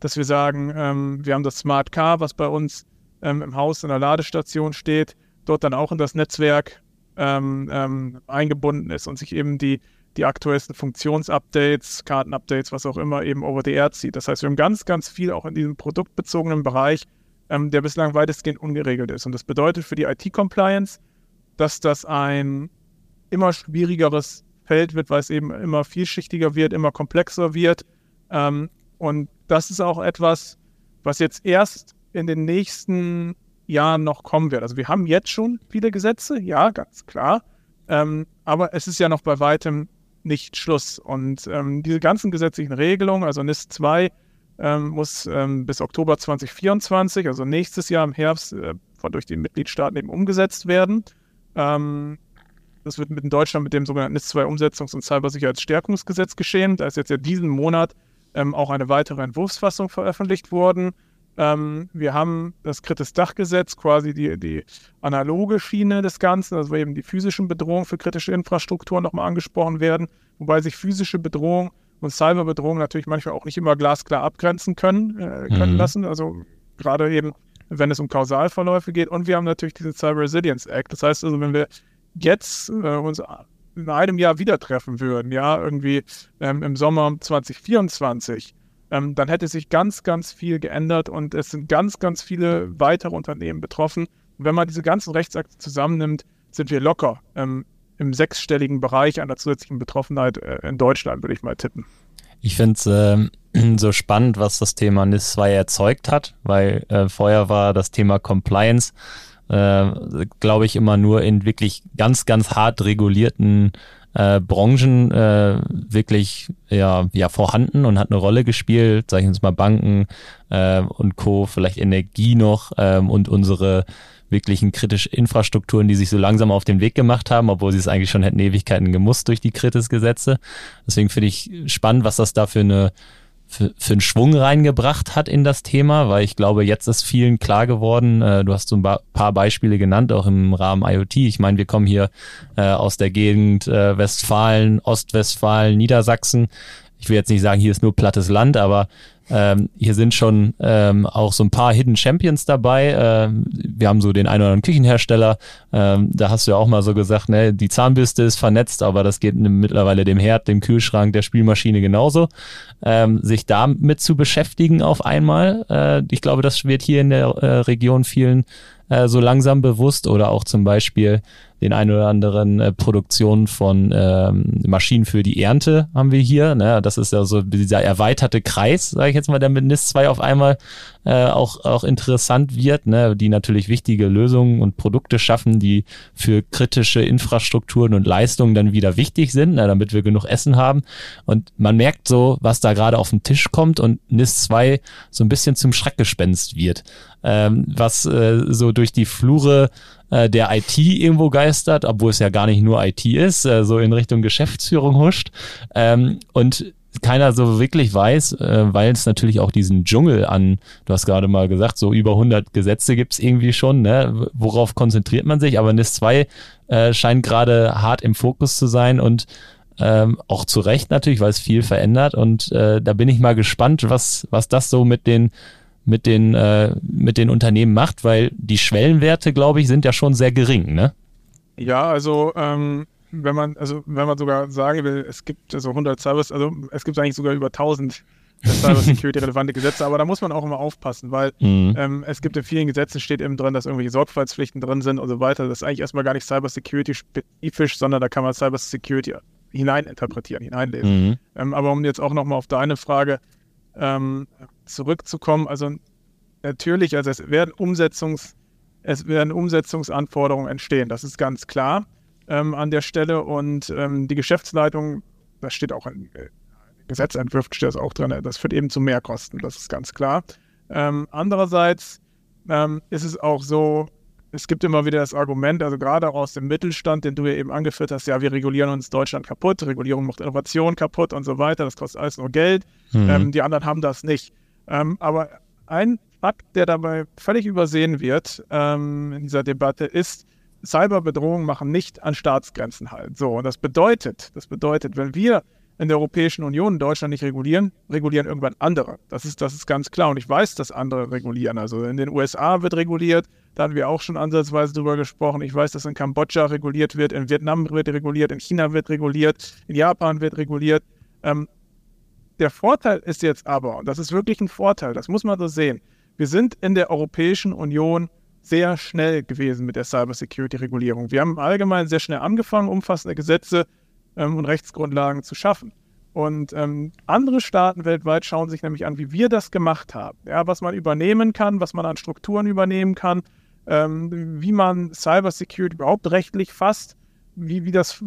dass wir sagen, ähm, wir haben das Smart Car, was bei uns ähm, im Haus in der Ladestation steht, dort dann auch in das Netzwerk ähm, ähm eingebunden ist und sich eben die, die aktuellsten Funktionsupdates, Kartenupdates, was auch immer, eben over the air zieht. Das heißt, wir haben ganz, ganz viel auch in diesem produktbezogenen Bereich, ähm, der bislang weitestgehend ungeregelt ist. Und das bedeutet für die IT-Compliance, dass das ein immer schwierigeres Feld wird, weil es eben immer vielschichtiger wird, immer komplexer wird. Ähm, und das ist auch etwas, was jetzt erst in den nächsten Jahren noch kommen wird. Also wir haben jetzt schon viele Gesetze, ja, ganz klar. Ähm, aber es ist ja noch bei weitem nicht Schluss. Und ähm, diese ganzen gesetzlichen Regelungen, also NIS 2 ähm, muss ähm, bis Oktober 2024, also nächstes Jahr im Herbst, äh, durch die Mitgliedstaaten eben umgesetzt werden. Ähm, das wird mit in Deutschland mit dem sogenannten NIS-2-Umsetzungs- und Cybersicherheitsstärkungsgesetz geschehen. Da ist jetzt ja diesen Monat ähm, auch eine weitere Entwurfsfassung veröffentlicht worden. Ähm, wir haben das kritis Dachgesetz, quasi die, die analoge Schiene des Ganzen, also eben die physischen Bedrohungen für kritische Infrastrukturen nochmal angesprochen werden, wobei sich physische Bedrohung und Cyberbedrohung natürlich manchmal auch nicht immer glasklar abgrenzen können, äh, können mhm. lassen. Also gerade eben, wenn es um Kausalverläufe geht. Und wir haben natürlich diesen Cyber Resilience Act. Das heißt also, wenn wir jetzt äh, uns in einem Jahr wieder treffen würden, ja, irgendwie ähm, im Sommer 2024, ähm, dann hätte sich ganz, ganz viel geändert und es sind ganz, ganz viele weitere Unternehmen betroffen. Und wenn man diese ganzen Rechtsakte zusammennimmt, sind wir locker ähm, im sechsstelligen Bereich einer zusätzlichen Betroffenheit äh, in Deutschland, würde ich mal tippen. Ich finde es äh, so spannend, was das Thema NIS 2 erzeugt hat, weil äh, vorher war das Thema Compliance äh, glaube ich, immer nur in wirklich ganz, ganz hart regulierten äh, Branchen äh, wirklich ja, ja vorhanden und hat eine Rolle gespielt, sage ich uns mal Banken äh, und Co., vielleicht Energie noch ähm, und unsere wirklichen kritischen Infrastrukturen, die sich so langsam auf den Weg gemacht haben, obwohl sie es eigentlich schon hätten Ewigkeiten gemusst durch die Kritis-Gesetze. Deswegen finde ich spannend, was das da für eine für, für einen Schwung reingebracht hat in das Thema, weil ich glaube, jetzt ist vielen klar geworden, äh, du hast so ein paar Beispiele genannt, auch im Rahmen IoT. Ich meine, wir kommen hier äh, aus der Gegend äh, Westfalen, Ostwestfalen, Niedersachsen. Ich will jetzt nicht sagen, hier ist nur plattes Land, aber ähm, hier sind schon ähm, auch so ein paar Hidden Champions dabei. Ähm, wir haben so den einen oder anderen Küchenhersteller. Ähm, da hast du ja auch mal so gesagt, ne, die Zahnbürste ist vernetzt, aber das geht mittlerweile dem Herd, dem Kühlschrank, der Spielmaschine genauso. Ähm, sich damit zu beschäftigen auf einmal, äh, ich glaube, das wird hier in der äh, Region vielen äh, so langsam bewusst oder auch zum Beispiel den ein oder anderen äh, Produktion von ähm, Maschinen für die Ernte haben wir hier. Ne? Das ist ja so dieser erweiterte Kreis, sage ich jetzt mal, damit NIS 2 auf einmal äh, auch, auch interessant wird, ne, die natürlich wichtige Lösungen und Produkte schaffen, die für kritische Infrastrukturen und Leistungen dann wieder wichtig sind, ne, damit wir genug Essen haben. Und man merkt so, was da gerade auf den Tisch kommt und NIS 2 so ein bisschen zum Schreckgespenst wird, ähm, was äh, so durch die Flure äh, der IT irgendwo geistert, obwohl es ja gar nicht nur IT ist, äh, so in Richtung Geschäftsführung huscht. Ähm, und keiner so wirklich weiß, äh, weil es natürlich auch diesen Dschungel an, du hast gerade mal gesagt, so über 100 Gesetze gibt's irgendwie schon, ne? worauf konzentriert man sich, aber NIS 2 äh, scheint gerade hart im Fokus zu sein und ähm, auch zu Recht natürlich, weil es viel verändert und äh, da bin ich mal gespannt, was, was das so mit den mit den, äh, mit den Unternehmen macht, weil die Schwellenwerte, glaube ich, sind ja schon sehr gering, ne? Ja, also ähm, wenn man, also wenn man sogar sagen will, es gibt also 100 Cyber, also es gibt eigentlich sogar über 1000 Cybersecurity-relevante Gesetze, aber da muss man auch immer aufpassen, weil mhm. ähm, es gibt in vielen Gesetzen steht eben drin, dass irgendwelche Sorgfaltspflichten drin sind und so weiter. Das ist eigentlich erstmal gar nicht Cybersecurity-spezifisch, sondern da kann man Cybersecurity hineininterpretieren, hineinlesen. Mhm. Ähm, aber um jetzt auch nochmal auf deine Frage ähm, zurückzukommen, also natürlich, also es werden Umsetzungs, es werden Umsetzungsanforderungen entstehen, das ist ganz klar ähm, an der Stelle und ähm, die Geschäftsleitung, das steht auch in äh, Gesetzentwürfen steht das auch drin, das führt eben zu Mehrkosten, das ist ganz klar. Ähm, andererseits ähm, ist es auch so, es gibt immer wieder das Argument, also gerade auch aus dem Mittelstand, den du ja eben angeführt hast, ja, wir regulieren uns Deutschland kaputt, Regulierung macht Innovation kaputt und so weiter, das kostet alles nur Geld. Mhm. Ähm, die anderen haben das nicht. Ähm, aber ein Fakt, der dabei völlig übersehen wird ähm, in dieser Debatte, ist, Cyberbedrohungen machen nicht an Staatsgrenzen halt. So, und das bedeutet, das bedeutet, wenn wir in der Europäischen Union in Deutschland nicht regulieren, regulieren irgendwann andere. Das ist, das ist ganz klar. Und ich weiß, dass andere regulieren. Also in den USA wird reguliert, da hatten wir auch schon ansatzweise drüber gesprochen. Ich weiß, dass in Kambodscha reguliert wird, in Vietnam wird reguliert, in China wird reguliert, in Japan wird reguliert. Ähm, der Vorteil ist jetzt aber, und das ist wirklich ein Vorteil, das muss man so sehen, wir sind in der Europäischen Union sehr schnell gewesen mit der Cybersecurity-Regulierung. Wir haben allgemein sehr schnell angefangen, umfassende Gesetze ähm, und Rechtsgrundlagen zu schaffen. Und ähm, andere Staaten weltweit schauen sich nämlich an, wie wir das gemacht haben. Ja, was man übernehmen kann, was man an Strukturen übernehmen kann, ähm, wie man Cybersecurity überhaupt rechtlich fasst, wie, wie, das,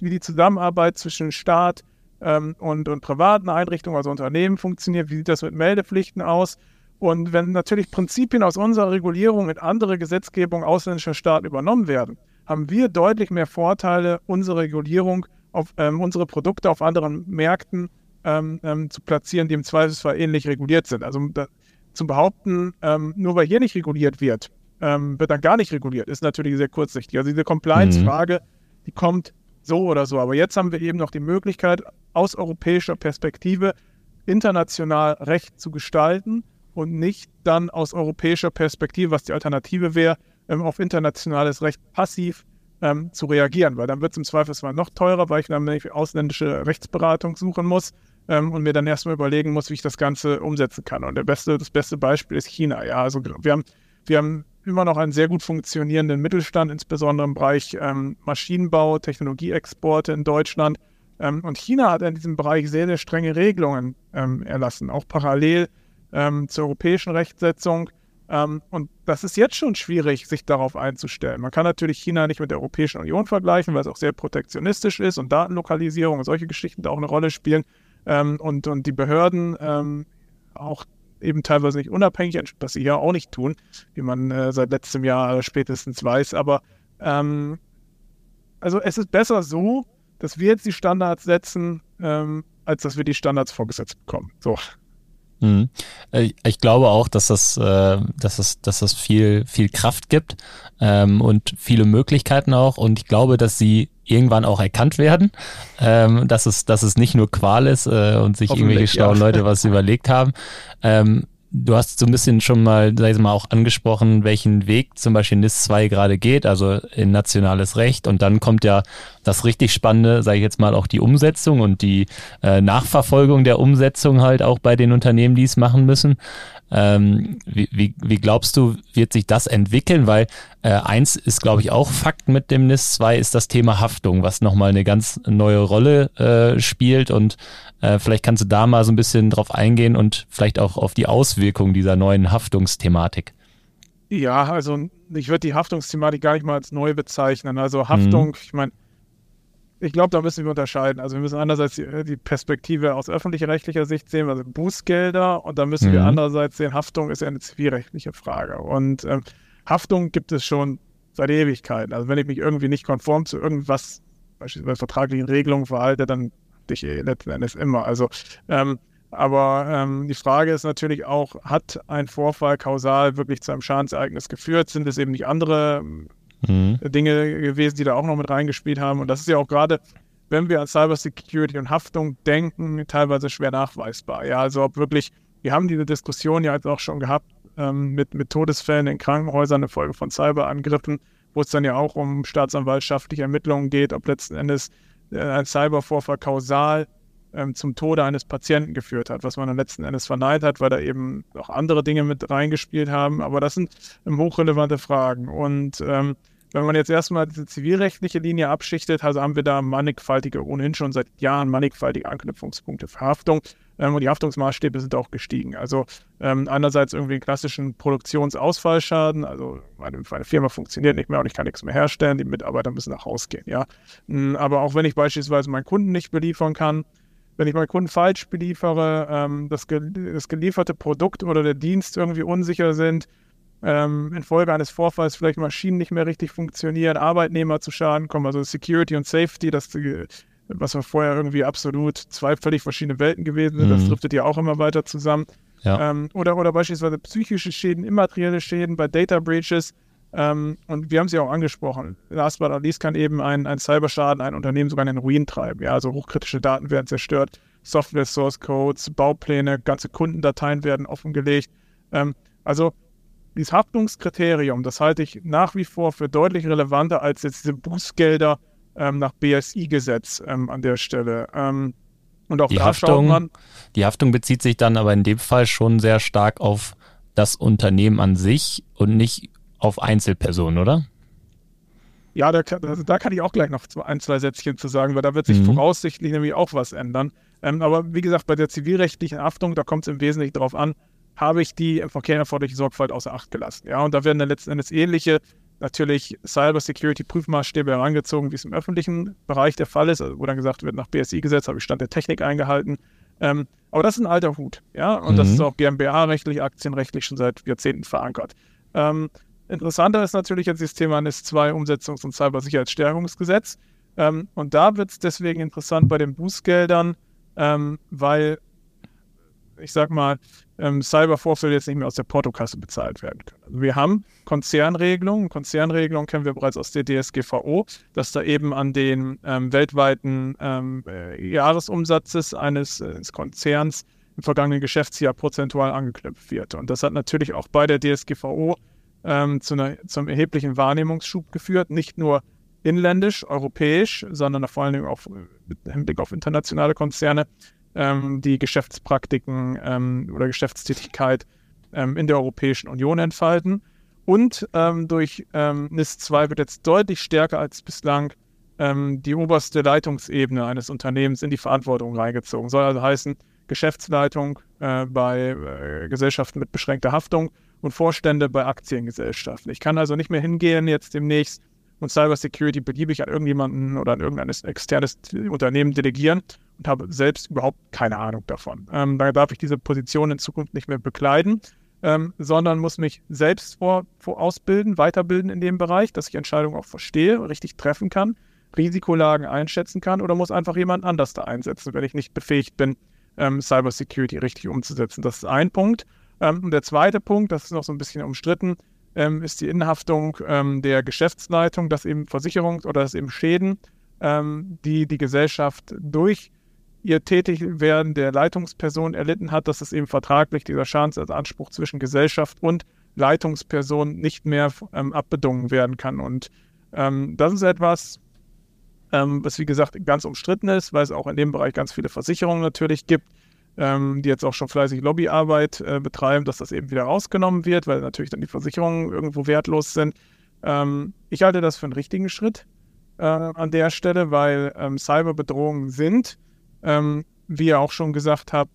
wie die Zusammenarbeit zwischen Staat ähm, und, und privaten Einrichtungen, also Unternehmen funktioniert, wie sieht das mit Meldepflichten aus. Und wenn natürlich Prinzipien aus unserer Regulierung in andere Gesetzgebung ausländischer Staaten übernommen werden, haben wir deutlich mehr Vorteile, unsere Regulierung auf ähm, unsere Produkte auf anderen Märkten ähm, ähm, zu platzieren, die im Zweifelsfall ähnlich reguliert sind. Also da, zu behaupten, ähm, nur weil hier nicht reguliert wird, ähm, wird dann gar nicht reguliert, ist natürlich sehr kurzsichtig. Also diese Compliance-Frage, mhm. die kommt so oder so. Aber jetzt haben wir eben noch die Möglichkeit, aus europäischer Perspektive international Recht zu gestalten und nicht dann aus europäischer Perspektive, was die Alternative wäre, ähm, auf internationales Recht passiv ähm, zu reagieren, weil dann wird es im Zweifelsfall noch teurer, weil ich dann nämlich ausländische Rechtsberatung suchen muss ähm, und mir dann erstmal überlegen muss, wie ich das Ganze umsetzen kann. Und der beste, das beste Beispiel ist China. Ja, also wir haben, wir haben immer noch einen sehr gut funktionierenden Mittelstand, insbesondere im Bereich ähm, Maschinenbau, Technologieexporte in Deutschland. Ähm, und China hat in diesem Bereich sehr, sehr strenge Regelungen ähm, erlassen, auch parallel ähm, zur europäischen Rechtsetzung. Ähm, und das ist jetzt schon schwierig, sich darauf einzustellen. Man kann natürlich China nicht mit der Europäischen Union vergleichen, weil es auch sehr protektionistisch ist und Datenlokalisierung und solche Geschichten da auch eine Rolle spielen. Ähm, und, und die Behörden auch eben teilweise nicht unabhängig, was sie ja auch nicht tun, wie man äh, seit letztem Jahr spätestens weiß. Aber ähm, also es ist besser so, dass wir jetzt die Standards setzen, ähm, als dass wir die Standards vorgesetzt bekommen. So. Mhm. Äh, ich glaube auch, dass das, äh, dass das, dass das viel, viel Kraft gibt ähm, und viele Möglichkeiten auch. Und ich glaube, dass sie irgendwann auch erkannt werden, ähm, dass es, dass es nicht nur Qual ist äh, und sich irgendwelche schlauen ja. Leute was überlegt haben. Du hast so ein bisschen schon mal, sag ich mal, auch angesprochen, welchen Weg zum Beispiel NIS 2 gerade geht, also in nationales Recht. Und dann kommt ja das richtig Spannende, sage ich jetzt mal, auch die Umsetzung und die äh, Nachverfolgung der Umsetzung halt auch bei den Unternehmen, die es machen müssen. Ähm, wie, wie, wie glaubst du, wird sich das entwickeln? Weil Äh, eins ist, glaube ich, auch Fakt mit dem NIS 2 ist das Thema Haftung, was nochmal eine ganz neue Rolle äh, spielt und äh, vielleicht kannst du da mal so ein bisschen drauf eingehen und vielleicht auch auf die Auswirkungen dieser neuen Haftungsthematik. Ja, also ich würde die Haftungsthematik gar nicht mal als neu bezeichnen. Also Haftung, mhm. ich meine, ich glaube, da müssen wir unterscheiden. Also wir müssen einerseits die, die Perspektive aus öffentlich-rechtlicher Sicht sehen, also Bußgelder, und da müssen mhm. wir andererseits sehen, Haftung ist ja eine zivilrechtliche Frage. Und ähm, Haftung gibt es schon seit Ewigkeiten. Also wenn ich mich irgendwie nicht konform zu irgendwas, beispielsweise vertraglichen Regelungen verhalte, dann dich eh letzten Endes immer. Also ähm, aber ähm, die Frage ist natürlich auch, hat ein Vorfall kausal wirklich zu einem Schadensereignis geführt? Sind es eben nicht andere mhm. Dinge gewesen, die da auch noch mit reingespielt haben? Und das ist ja auch gerade, wenn wir an Cybersecurity und Haftung denken, teilweise schwer nachweisbar. Ja, also ob wirklich, wir haben diese Diskussion ja jetzt auch schon gehabt ähm, mit, mit Todesfällen in Krankenhäusern, eine Folge von Cyberangriffen, wo es dann ja auch um staatsanwaltschaftliche Ermittlungen geht, ob letzten Endes äh, ein Cybervorfall kausal ähm, zum Tode eines Patienten geführt hat, was man dann letzten Endes verneint hat, weil da eben auch andere Dinge mit reingespielt haben. Aber das sind ähm, hochrelevante Fragen. Und ähm, wenn man jetzt erstmal diese zivilrechtliche Linie abschichtet, also haben wir da mannigfaltige, ohnehin schon seit Jahren mannigfaltige Anknüpfungspunkte für Haftung. Ähm, und die Haftungsmaßstäbe sind auch gestiegen. Also ähm, einerseits irgendwie einen klassischen Produktionsausfallschaden, also meine, meine, Firma funktioniert nicht mehr und ich kann nichts mehr herstellen, die Mitarbeiter müssen nach Hause gehen, ja. Hm, aber auch wenn ich beispielsweise meinen Kunden nicht beliefern kann, wenn ich meinen Kunden falsch beliefere, ähm, das, ge das, gelieferte Produkt oder der Dienst irgendwie unsicher sind, ähm, infolge eines Vorfalls vielleicht Maschinen nicht mehr richtig funktionieren, Arbeitnehmer zu Schaden kommen, also Security und Safety, das, was wir vorher irgendwie absolut zwei völlig verschiedene Welten gewesen sind, mhm. das driftet ja auch immer weiter zusammen. Ja. Ähm, oder, oder beispielsweise psychische Schäden, immaterielle Schäden bei Data Breaches, ähm, und wir haben sie auch angesprochen. Last but not least kann eben ein, ein Cyberschaden ein Unternehmen sogar in den Ruin treiben. Ja, also hochkritische Daten werden zerstört, Software Source Codes, Baupläne, ganze Kundendateien werden offengelegt. Ähm, also dieses Haftungskriterium, das halte ich nach wie vor für deutlich relevanter als jetzt diese Bußgelder ähm, nach BSI-Gesetz ähm, an der Stelle. Ähm, und auch die da Haftung, man. Die Haftung bezieht sich dann aber in dem Fall schon sehr stark auf das Unternehmen an sich und nicht auf Einzelpersonen, oder? Ja, da, also da kann ich auch gleich noch ein, zwei Sätzchen zu sagen, weil da wird sich mhm. voraussichtlich nämlich auch was ändern. Ähm, aber wie gesagt, bei der zivilrechtlichen Haftung, da kommt es im Wesentlichen darauf an, habe ich die im Verkehr erforderliche Sorgfalt außer Acht gelassen. Ja, und da werden dann letzten Endes ähnliche, natürlich Cyber-Security-Prüfmaßstäbe herangezogen, wie es im öffentlichen Bereich der Fall ist, also wo dann gesagt wird, nach BSI-Gesetz habe ich Stand der Technik eingehalten. Ähm, aber das ist ein alter Hut, ja, und mhm. das ist auch GmbH-rechtlich, aktienrechtlich schon seit Jahrzehnten verankert. Ähm, Interessanter ist natürlich jetzt das Thema NIS-2 Umsetzungs- und Cybersicherheitsstärkungsgesetz. Ähm, und da wird es deswegen interessant bei den Bußgeldern, ähm, weil ich sag mal, ähm, Cybervorfälle jetzt nicht mehr aus der Portokasse bezahlt werden können. Also wir haben Konzernregelungen. Konzernregelungen kennen wir bereits aus der DSGVO, dass da eben an den ähm, weltweiten ähm, äh, Jahresumsatzes eines, äh, Konzerns im vergangenen Geschäftsjahr prozentual angeknüpft wird. Und das hat natürlich auch bei der DSGVO ähm, zu einer, zum erheblichen Wahrnehmungsschub geführt, nicht nur inländisch, europäisch, sondern vor allen Dingen auch mit Hinblick auf internationale Konzerne, ähm, die Geschäftspraktiken ähm, oder Geschäftstätigkeit ähm, in der Europäischen Union entfalten. Und ähm, durch ähm, NIS 2 wird jetzt deutlich stärker als bislang die oberste Leitungsebene eines Unternehmens in die Verantwortung reingezogen. Soll also heißen, Geschäftsleitung äh, bei äh, Gesellschaften mit beschränkter Haftung und Vorstände bei Aktiengesellschaften. Ich kann also nicht mehr hingehen jetzt demnächst und Cybersecurity beliebig an irgendjemanden oder an irgendein externes Unternehmen delegieren und habe selbst überhaupt keine Ahnung davon. Ähm, da darf ich diese Position in Zukunft nicht mehr bekleiden, ähm, sondern muss mich selbst vor, vor ausbilden, weiterbilden in dem Bereich, dass ich Entscheidungen auch verstehe, richtig treffen kann, Risikolagen einschätzen kann oder muss einfach jemand anders da einsetzen, wenn ich nicht befähigt bin, ähm, Cybersecurity richtig umzusetzen. Das ist ein Punkt. Ähm, und der zweite Punkt, das ist noch so ein bisschen umstritten, ähm, ist die Inhaftung ähm, der Geschäftsleitung, dass eben Versicherungs- oder dass eben Schäden, ähm, die die Gesellschaft durch ihr Tätigwerden der Leitungsperson erlitten hat, dass es eben vertraglich dieser Schadensersatzanspruch zwischen Gesellschaft und Leitungsperson nicht mehr ähm, abbedungen werden kann. Und ähm, das ist etwas, was wie gesagt ganz umstritten ist, weil es auch in dem Bereich ganz viele Versicherungen natürlich gibt ähm, die jetzt auch schon fleißig Lobbyarbeit äh, betreiben, dass das eben wieder rausgenommen wird, weil natürlich dann die Versicherungen irgendwo wertlos sind. Ähm, ich halte das für einen richtigen Schritt äh, an der Stelle, weil ähm, Cyberbedrohungen sind, ähm, wie ihr auch schon gesagt habt,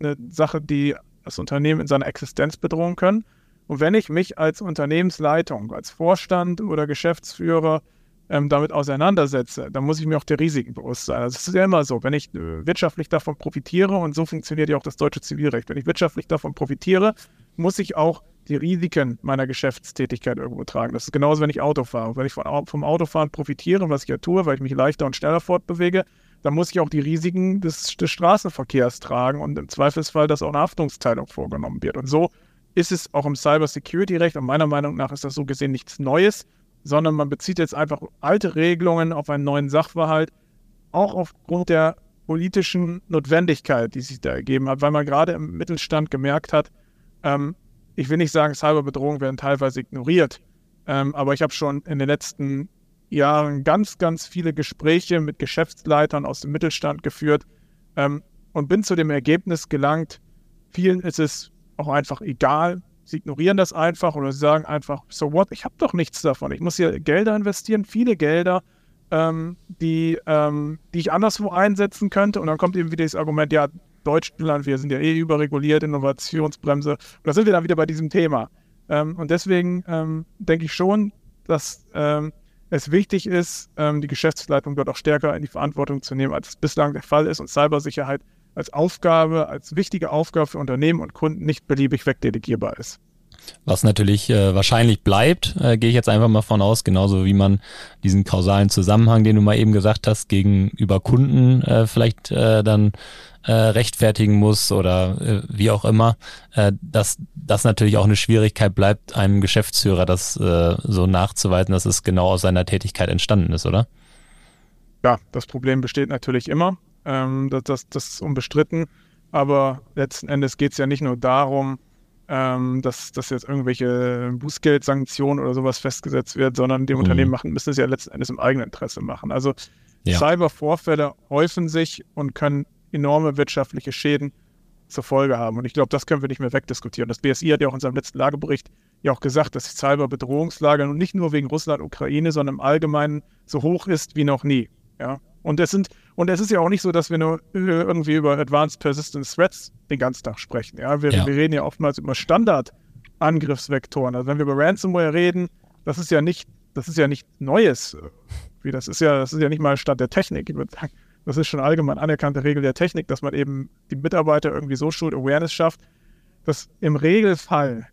eine Sache, die das Unternehmen in seiner Existenz bedrohen können. Und wenn ich mich als Unternehmensleitung, als Vorstand oder Geschäftsführer ähm, damit auseinandersetze, dann muss ich mir auch der Risiken bewusst sein. Also es ist ja immer so, wenn ich äh, wirtschaftlich davon profitiere, und so funktioniert ja auch das deutsche Zivilrecht, wenn ich wirtschaftlich davon profitiere, muss ich auch die Risiken meiner Geschäftstätigkeit irgendwo tragen. Das ist genauso, wenn ich Auto fahre. Wenn ich von, vom Autofahren profitiere, was ich ja tue, weil ich mich leichter und schneller fortbewege, dann muss ich auch die Risiken des, des Straßenverkehrs tragen und im Zweifelsfall, dass auch eine Haftungsteilung vorgenommen wird. Und so ist es auch im Cyber-Security-Recht und meiner Meinung nach ist das so gesehen nichts Neues, sondern man bezieht jetzt einfach alte Regelungen auf einen neuen Sachverhalt, auch aufgrund der politischen Notwendigkeit, die sich da ergeben hat, weil man gerade im Mittelstand gemerkt hat, ähm, ich will nicht sagen, Cyberbedrohungen werden teilweise ignoriert, ähm, aber ich habe schon in den letzten Jahren ganz, ganz viele Gespräche mit Geschäftsleitern aus dem Mittelstand geführt ähm, und bin zu dem Ergebnis gelangt, vielen ist es auch einfach egal. Sie ignorieren das einfach oder sie sagen einfach, so what, ich habe doch nichts davon. Ich muss hier Gelder investieren, viele Gelder, ähm, die, ähm, die ich anderswo einsetzen könnte. Und dann kommt eben wieder das Argument, ja, Deutschland, wir sind ja eh überreguliert, Innovationsbremse. Und da sind wir dann wieder bei diesem Thema. Ähm, und deswegen ähm, denke ich schon, dass ähm, es wichtig ist, ähm, die Geschäftsleitung dort auch stärker in die Verantwortung zu nehmen, als es bislang der Fall ist und Cybersicherheit als Aufgabe, als wichtige Aufgabe für Unternehmen und Kunden nicht beliebig wegdelegierbar ist. Was natürlich äh, wahrscheinlich bleibt, äh, gehe ich jetzt einfach mal von aus, genauso wie man diesen kausalen Zusammenhang, den du mal eben gesagt hast, gegenüber Kunden äh, vielleicht äh, dann äh, rechtfertigen muss oder äh, wie auch immer, äh, dass das natürlich auch eine Schwierigkeit bleibt, einem Geschäftsführer das äh, so nachzuweisen, dass es genau aus seiner Tätigkeit entstanden ist, oder? Ja, das Problem besteht natürlich immer. Ähm, das, das, das ist unbestritten. Aber letzten Endes geht es ja nicht nur darum, ähm, dass, dass jetzt irgendwelche Bußgeldsanktionen oder sowas festgesetzt wird, sondern die mhm. Unternehmen machen, müssen es ja letzten Endes im eigenen Interesse machen. Also ja. Cybervorfälle häufen sich und können enorme wirtschaftliche Schäden zur Folge haben. Und ich glaube, das können wir nicht mehr wegdiskutieren. Das BSI hat ja auch in seinem letzten Lagebericht ja auch gesagt, dass die Cyberbedrohungslage nun nicht nur wegen Russland und Ukraine, sondern im Allgemeinen so hoch ist wie noch nie. Ja. Und es sind, und es ist ja auch nicht so, dass wir nur irgendwie über Advanced Persistent Threats den ganzen Tag sprechen. Ja, wir, ja. wir reden ja oftmals über Standard-Angriffsvektoren. Also wenn wir über Ransomware reden, das ist ja nicht, das ist ja nicht Neues. Wie das ist ja, das ist ja nicht mal Stand der Technik. Ich würde sagen, das ist schon allgemein anerkannte Regel der Technik, dass man eben die Mitarbeiter irgendwie so schult Awareness schafft, dass im Regelfall,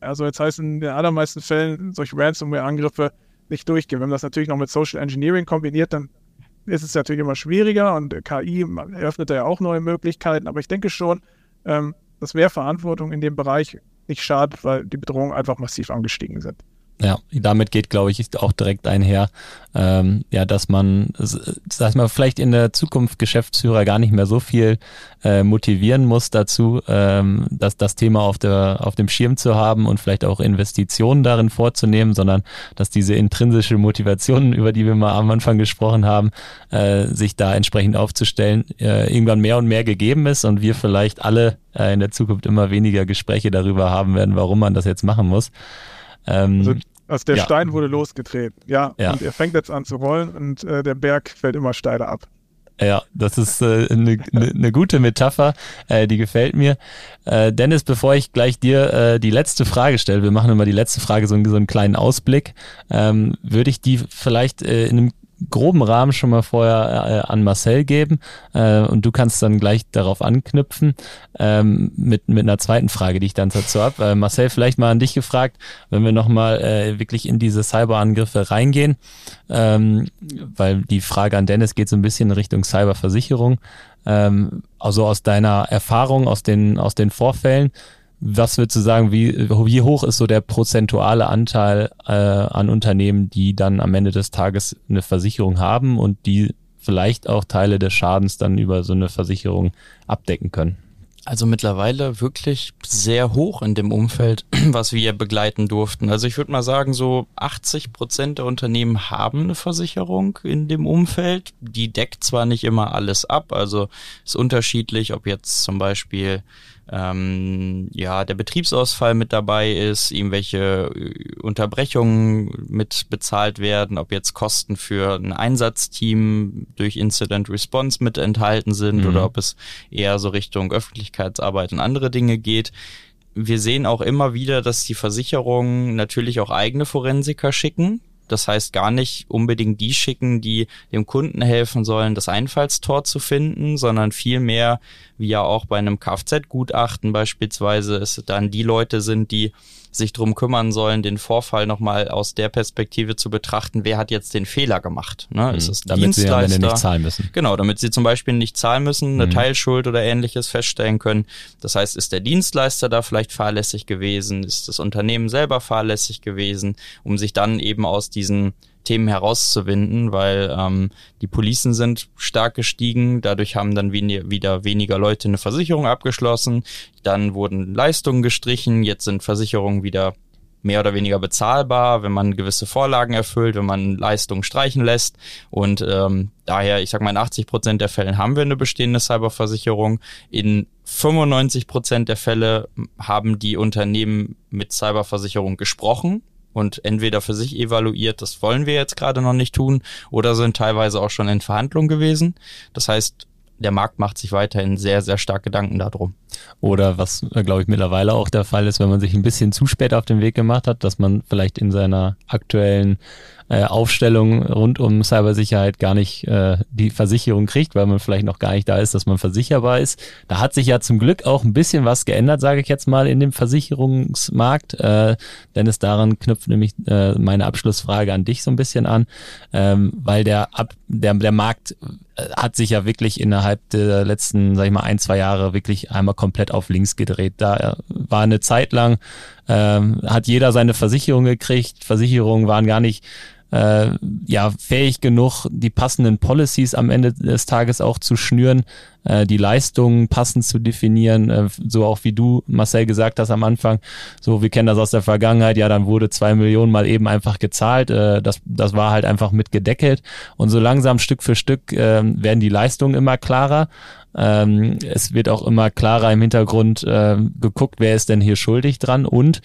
also jetzt heißt in den allermeisten Fällen solche Ransomware-Angriffe nicht durchgehen. Wenn man das natürlich noch mit Social Engineering kombiniert, dann ist es natürlich immer schwieriger und KI eröffnet da ja auch neue Möglichkeiten. Aber ich denke schon, ähm, dass mehr Verantwortung in dem Bereich nicht schadet, weil die Bedrohungen einfach massiv angestiegen sind. Ja, damit geht, glaube ich, auch direkt einher, ähm, ja, dass man, sag ich mal, vielleicht in der Zukunft Geschäftsführer gar nicht mehr so viel äh, motivieren muss dazu, ähm, dass das Thema auf der auf dem Schirm zu haben und vielleicht auch Investitionen darin vorzunehmen, sondern dass diese intrinsische Motivation, über die wir mal am Anfang gesprochen haben, äh, sich da entsprechend aufzustellen, äh, irgendwann mehr und mehr gegeben ist und wir vielleicht alle äh, in der Zukunft immer weniger Gespräche darüber haben werden, warum man das jetzt machen muss. Ähm, also also der ja. Stein wurde losgetreten, ja, ja. Und er fängt jetzt an zu rollen und äh, der Berg fällt immer steiler ab. Ja, das ist eine äh, ne, ne, ne gute Metapher, äh, die gefällt mir. Äh, Dennis, bevor ich gleich dir äh, die letzte Frage stelle, wir machen immer die letzte Frage so, so einen kleinen Ausblick, ähm, würde ich die vielleicht äh, in einem groben Rahmen schon mal vorher äh, an Marcel geben äh, und du kannst dann gleich darauf anknüpfen ähm, mit, mit einer zweiten Frage, die ich dann dazu habe. Äh, Marcel, vielleicht mal an dich gefragt, wenn wir nochmal äh, wirklich in diese Cyberangriffe reingehen, ähm, weil die Frage an Dennis geht so ein bisschen in Richtung Cyberversicherung. Ähm, also aus deiner Erfahrung, aus den, aus den Vorfällen, was würdest du sagen, wie, wie hoch ist so der prozentuale Anteil äh, an Unternehmen, die dann am Ende des Tages eine Versicherung haben und die vielleicht auch Teile des Schadens dann über so eine Versicherung abdecken können? Also mittlerweile wirklich sehr hoch in dem Umfeld, was wir begleiten durften. Also ich würde mal sagen, so 80 Prozent der Unternehmen haben eine Versicherung in dem Umfeld. Die deckt zwar nicht immer alles ab, also ist unterschiedlich, ob jetzt zum Beispiel ähm, ja, der Betriebsausfall mit dabei ist, irgendwelche äh, Unterbrechungen mit bezahlt werden, ob jetzt Kosten für ein Einsatzteam durch Incident Response mit enthalten sind mhm. oder ob es eher so Richtung Öffentlichkeitsarbeit und andere Dinge geht. Wir sehen auch immer wieder, dass die Versicherungen natürlich auch eigene Forensiker schicken, das heißt gar nicht unbedingt die schicken, die dem Kunden helfen sollen, das Einfallstor zu finden, sondern vielmehr, wie ja auch bei einem Kfz-Gutachten beispielsweise, es dann die Leute sind, die sich drum kümmern sollen, den Vorfall nochmal aus der Perspektive zu betrachten, wer hat jetzt den Fehler gemacht. Ne? Mhm. Ist es damit sie am Ende nicht zahlen müssen. Genau, damit sie zum Beispiel nicht zahlen müssen, eine mhm. Teilschuld oder ähnliches feststellen können. Das heißt, ist der Dienstleister da vielleicht fahrlässig gewesen? Ist das Unternehmen selber fahrlässig gewesen? Um sich dann eben aus diesen Themen herauszuwinden, weil ähm, die Policen sind stark gestiegen, dadurch haben dann wen wieder weniger Leute eine Versicherung abgeschlossen, dann wurden Leistungen gestrichen, jetzt sind Versicherungen wieder mehr oder weniger bezahlbar, wenn man gewisse Vorlagen erfüllt, wenn man Leistungen streichen lässt. Und ähm, daher, ich sag mal, in 80 Prozent der Fällen haben wir eine bestehende Cyberversicherung. In 95 Prozent der Fälle haben die Unternehmen mit Cyberversicherung gesprochen und entweder für sich evaluiert, das wollen wir jetzt gerade noch nicht tun, oder sind teilweise auch schon in Verhandlungen gewesen. Das heißt, der Markt macht sich weiterhin sehr, sehr stark Gedanken darum. Oder was, äh, glaube ich, mittlerweile auch der Fall ist, wenn man sich ein bisschen zu spät auf den Weg gemacht hat, dass man vielleicht in seiner aktuellen äh, Aufstellung rund um Cybersicherheit gar nicht äh, die Versicherung kriegt, weil man vielleicht noch gar nicht da ist, dass man versicherbar ist. Da hat sich ja zum Glück auch ein bisschen was geändert, sage ich jetzt mal, in dem Versicherungsmarkt. Äh, denn es daran knüpft nämlich äh, meine Abschlussfrage an dich so ein bisschen an, ähm, weil der, Ab der, der Markt äh, hat sich ja wirklich innerhalb der letzten, sag ich mal, ein, zwei Jahre wirklich einmal komplett auf links gedreht. Da äh, war eine Zeit lang, ähm, hat jeder seine Versicherung gekriegt. Versicherungen waren gar nicht äh, ja fähig genug, die passenden Policies am Ende des Tages auch zu schnüren, äh, die Leistungen passend zu definieren, äh, so auch wie du, Marcel, gesagt hast am Anfang. So, wir kennen das aus der Vergangenheit, ja, dann wurde zwei Millionen mal eben einfach gezahlt. Äh, das, das war halt einfach mit gedeckelt. Und so langsam Stück für Stück äh, werden die Leistungen immer klarer. Ähm, es wird auch immer klarer im Hintergrund äh, geguckt, wer ist denn hier schuldig dran und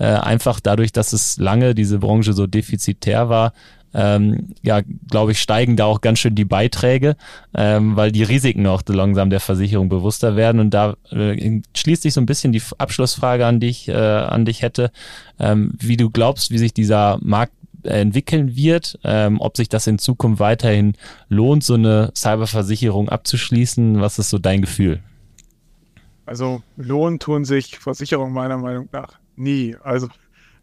äh, einfach dadurch, dass es lange diese Branche so defizitär war, ähm, ja, glaube ich, steigen da auch ganz schön die Beiträge, ähm, weil die Risiken auch langsam der Versicherung bewusster werden. Und da äh, schließt sich so ein bisschen die Abschlussfrage an dich, äh, an dich hätte, ähm, wie du glaubst, wie sich dieser Markt entwickeln wird, ähm, ob sich das in Zukunft weiterhin lohnt, so eine Cyberversicherung abzuschließen. Was ist so dein Gefühl? Also lohnen tun sich Versicherungen meiner Meinung nach nie. Also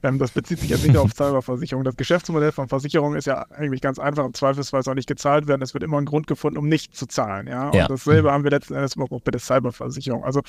ähm, das bezieht sich jetzt nicht auf Cyberversicherung. Das Geschäftsmodell von Versicherungen ist ja eigentlich ganz einfach. Im Zweifelsfall soll nicht gezahlt werden. Es wird immer ein Grund gefunden, um nicht zu zahlen. Ja? Und dasselbe haben wir letzten Endes auch bei der Cyberversicherung. Also,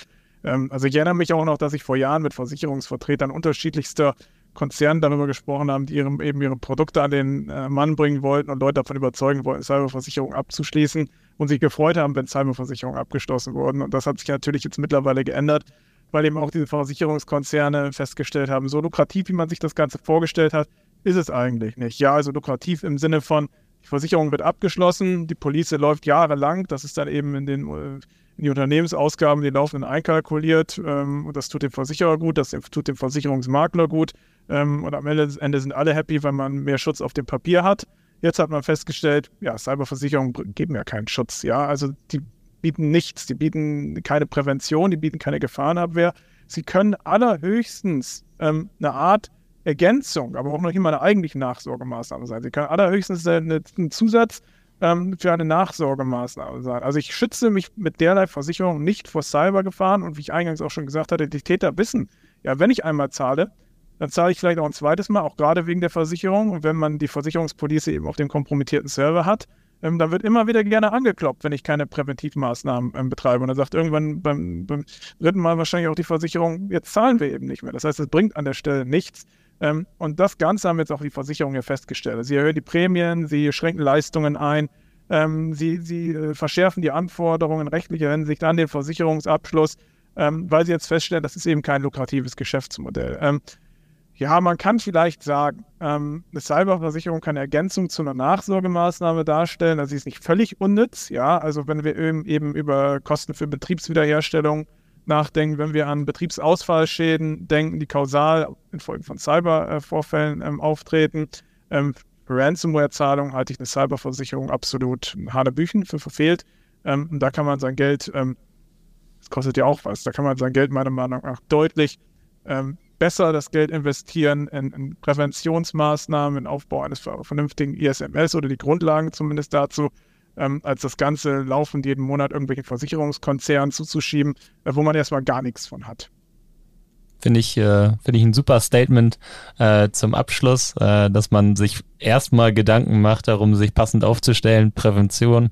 ähm, also ich erinnere mich auch noch, dass ich vor Jahren mit Versicherungsvertretern unterschiedlichster Konzernen darüber gesprochen haben, die ihre, eben ihre Produkte an den äh, Mann bringen wollten und Leute davon überzeugen wollten, Cyberversicherung abzuschließen und sich gefreut haben, wenn Cyberversicherungen abgeschlossen wurden. Und das hat sich natürlich jetzt mittlerweile geändert weil eben auch diese Versicherungskonzerne festgestellt haben, so lukrativ, wie man sich das Ganze vorgestellt hat, ist es eigentlich nicht. Ja, also lukrativ im Sinne von, die Versicherung wird abgeschlossen, die Police läuft jahrelang, das ist dann eben in den äh, in die Unternehmensausgaben, die laufenden einkalkuliert ähm, und das tut dem Versicherer gut, das tut dem Versicherungsmakler gut ähm, und am Ende, Ende sind alle happy, weil man mehr Schutz auf dem Papier hat. Jetzt hat man festgestellt, ja, Cyberversicherungen geben ja keinen Schutz, ja, also die bieten nichts. Die bieten keine Prävention, die bieten keine Gefahrenabwehr. Sie können allerhöchstens ähm, eine Art Ergänzung, aber auch noch immer eine eigentliche Nachsorgemaßnahme sein. Sie können allerhöchstens eine, einen Zusatz ähm, für eine Nachsorgemaßnahme sein. Also ich schütze mich mit derlei Versicherung nicht vor Cybergefahren und wie ich eingangs auch schon gesagt hatte, die Täter wissen, ja, wenn ich einmal zahle, dann zahle ich vielleicht auch ein zweites Mal, auch gerade wegen der Versicherung. Und wenn man die Versicherungspolice eben auf dem kompromittierten Server hat, ähm, da wird immer wieder gerne angekloppt, wenn ich keine Präventivmaßnahmen ähm, betreibe. Und dann sagt irgendwann beim, beim, dritten Mal wahrscheinlich auch die Versicherung, jetzt zahlen wir eben nicht mehr. Das heißt, es bringt an der Stelle nichts. Ähm, und das Ganze haben jetzt auch die Versicherungen festgestellt. Sie erhöhen die Prämien, sie schränken Leistungen ein, ähm, sie, sie äh, verschärfen die Anforderungen in rechtlicher Hinsicht an den Versicherungsabschluss, ähm, weil sie jetzt feststellen, das ist eben kein lukratives Geschäftsmodell. Ähm, ja, man kann vielleicht sagen, ähm, eine Cyberversicherung kann eine Ergänzung zu einer Nachsorgemaßnahme darstellen. Also sie ist nicht völlig unnütz. Ja, also wenn wir eben, eben über Kosten für Betriebswiederherstellung nachdenken, wenn wir an Betriebsausfallschäden denken, die kausal infolge von Cybervorfällen ähm, auftreten. Ähm, Ransomware-Zahlung halte ich eine Cyberversicherung absolut Hanebüchen für verfehlt. Ähm, und da kann man sein Geld, ähm, das kostet ja auch was, da kann man sein Geld meiner Meinung nach deutlich ähm, besser das Geld investieren in, in Präventionsmaßnahmen, in Aufbau eines vernünftigen ISMS oder die Grundlagen zumindest dazu, ähm, als das Ganze laufend jeden Monat irgendwelchen Versicherungskonzernen zuzuschieben, äh, wo man erstmal gar nichts von hat. Finde ich, äh, finde ich ein super Statement äh, zum Abschluss, äh, dass man sich erstmal Gedanken macht darum, sich passend aufzustellen, Prävention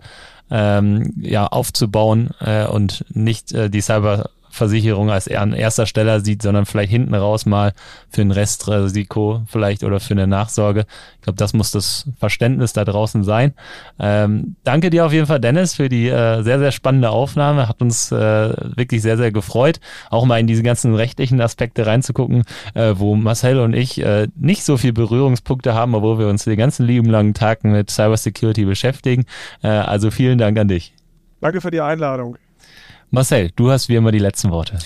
ähm, ja aufzubauen äh, und nicht äh, die Cyber Versicherung als an erster Stelle sieht, sondern vielleicht hinten raus mal für ein Restrisiko vielleicht oder für eine Nachsorge. Ich glaube, das muss das Verständnis da draußen sein. Ähm, danke dir auf jeden Fall, Dennis, für die äh, sehr, sehr spannende Aufnahme. Hat uns äh, wirklich sehr, sehr gefreut, auch mal in diese ganzen rechtlichen Aspekte reinzugucken, äh, wo Marcel und ich äh, nicht so viel Berührungspunkte haben, obwohl wir uns den ganzen lieben langen Tag mit Cybersecurity beschäftigen. Äh, also vielen Dank an dich. Danke für die Einladung. Marcel, du hast wie immer die letzten Worte.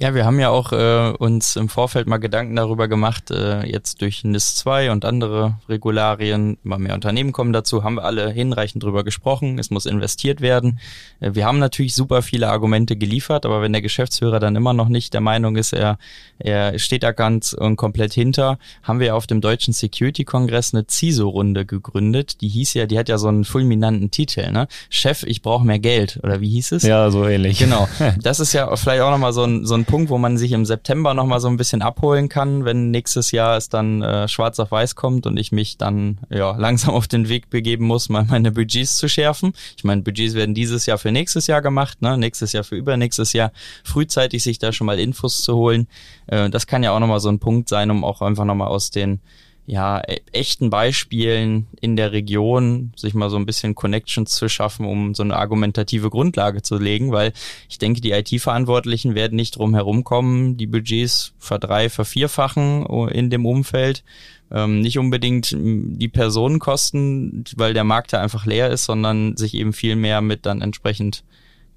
Ja, wir haben ja auch äh, uns im Vorfeld mal Gedanken darüber gemacht, äh, jetzt durch NIS 2 und andere Regularien, immer mehr Unternehmen kommen dazu, haben wir alle hinreichend drüber gesprochen, es muss investiert werden. Äh, wir haben natürlich super viele Argumente geliefert, aber wenn der Geschäftsführer dann immer noch nicht der Meinung ist, er, er steht da ganz und komplett hinter, haben wir auf dem Deutschen Security Kongress eine CISO-Runde gegründet. Die hieß ja, die hat ja so einen fulminanten Titel, ne? Chef, ich brauche mehr Geld, oder wie hieß es? Ja, so ähnlich. Genau. Das ist ja vielleicht auch nochmal so ein, so ein Punkt, wo man sich im September nochmal so ein bisschen abholen kann, wenn nächstes Jahr es dann äh, schwarz auf weiß kommt und ich mich dann ja langsam auf den Weg begeben muss, mal meine Budgets zu schärfen. Ich meine, Budgets werden dieses Jahr für nächstes Jahr gemacht, ne? nächstes Jahr für übernächstes Jahr, frühzeitig sich da schon mal Infos zu holen. Äh, das kann ja auch nochmal so ein Punkt sein, um auch einfach nochmal aus den ja, e-, echten Beispielen in der Region sich mal so ein bisschen Connections zu schaffen, um so eine argumentative Grundlage zu legen, weil ich denke, die IT-Verantwortlichen werden nicht drum herumkommen, die Budgets verdrei, vervierfachen in dem Umfeld. Ähm, nicht unbedingt die Personenkosten, weil der Markt ja einfach leer ist, sondern sich eben viel mehr mit dann entsprechend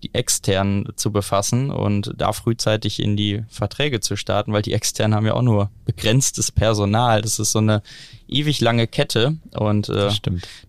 die externen zu befassen und da frühzeitig in die Verträge zu starten, weil die externen haben ja auch nur begrenztes Personal. Das ist so eine ewig lange Kette und äh,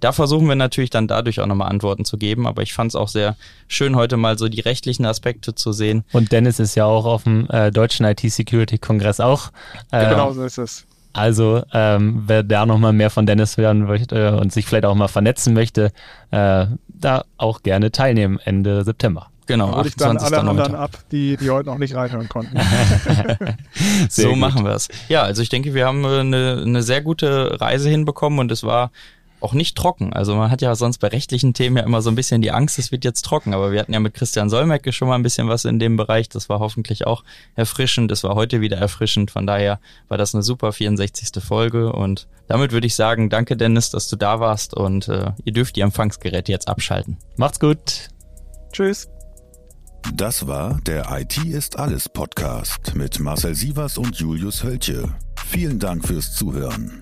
da versuchen wir natürlich dann dadurch auch nochmal Antworten zu geben. Aber ich fand es auch sehr schön, heute mal so die rechtlichen Aspekte zu sehen. Und Dennis ist ja auch auf dem äh, deutschen IT-Security-Kongress auch. Äh, genau so ist es. Also, ähm, wer da nochmal mehr von Dennis hören möchte und sich vielleicht auch mal vernetzen möchte, äh, da auch gerne teilnehmen Ende September. Genau, da würde ich dann alle anderen ab, die, die heute noch nicht reinhören konnten. so gut. machen wir es. Ja, also ich denke, wir haben eine, eine sehr gute Reise hinbekommen und es war auch nicht trocken. Also man hat ja sonst bei rechtlichen Themen ja immer so ein bisschen die Angst, es wird jetzt trocken. Aber wir hatten ja mit Christian Solmecke schon mal ein bisschen was in dem Bereich. Das war hoffentlich auch erfrischend. Das war heute wieder erfrischend. Von daher war das eine super 64. Folge. Und damit würde ich sagen, danke Dennis, dass du da warst. Und äh, ihr dürft die Empfangsgeräte jetzt abschalten. Macht's gut. Tschüss. Das war der IT ist alles Podcast mit Marcel Sievers und Julius Hölche. Vielen Dank fürs Zuhören.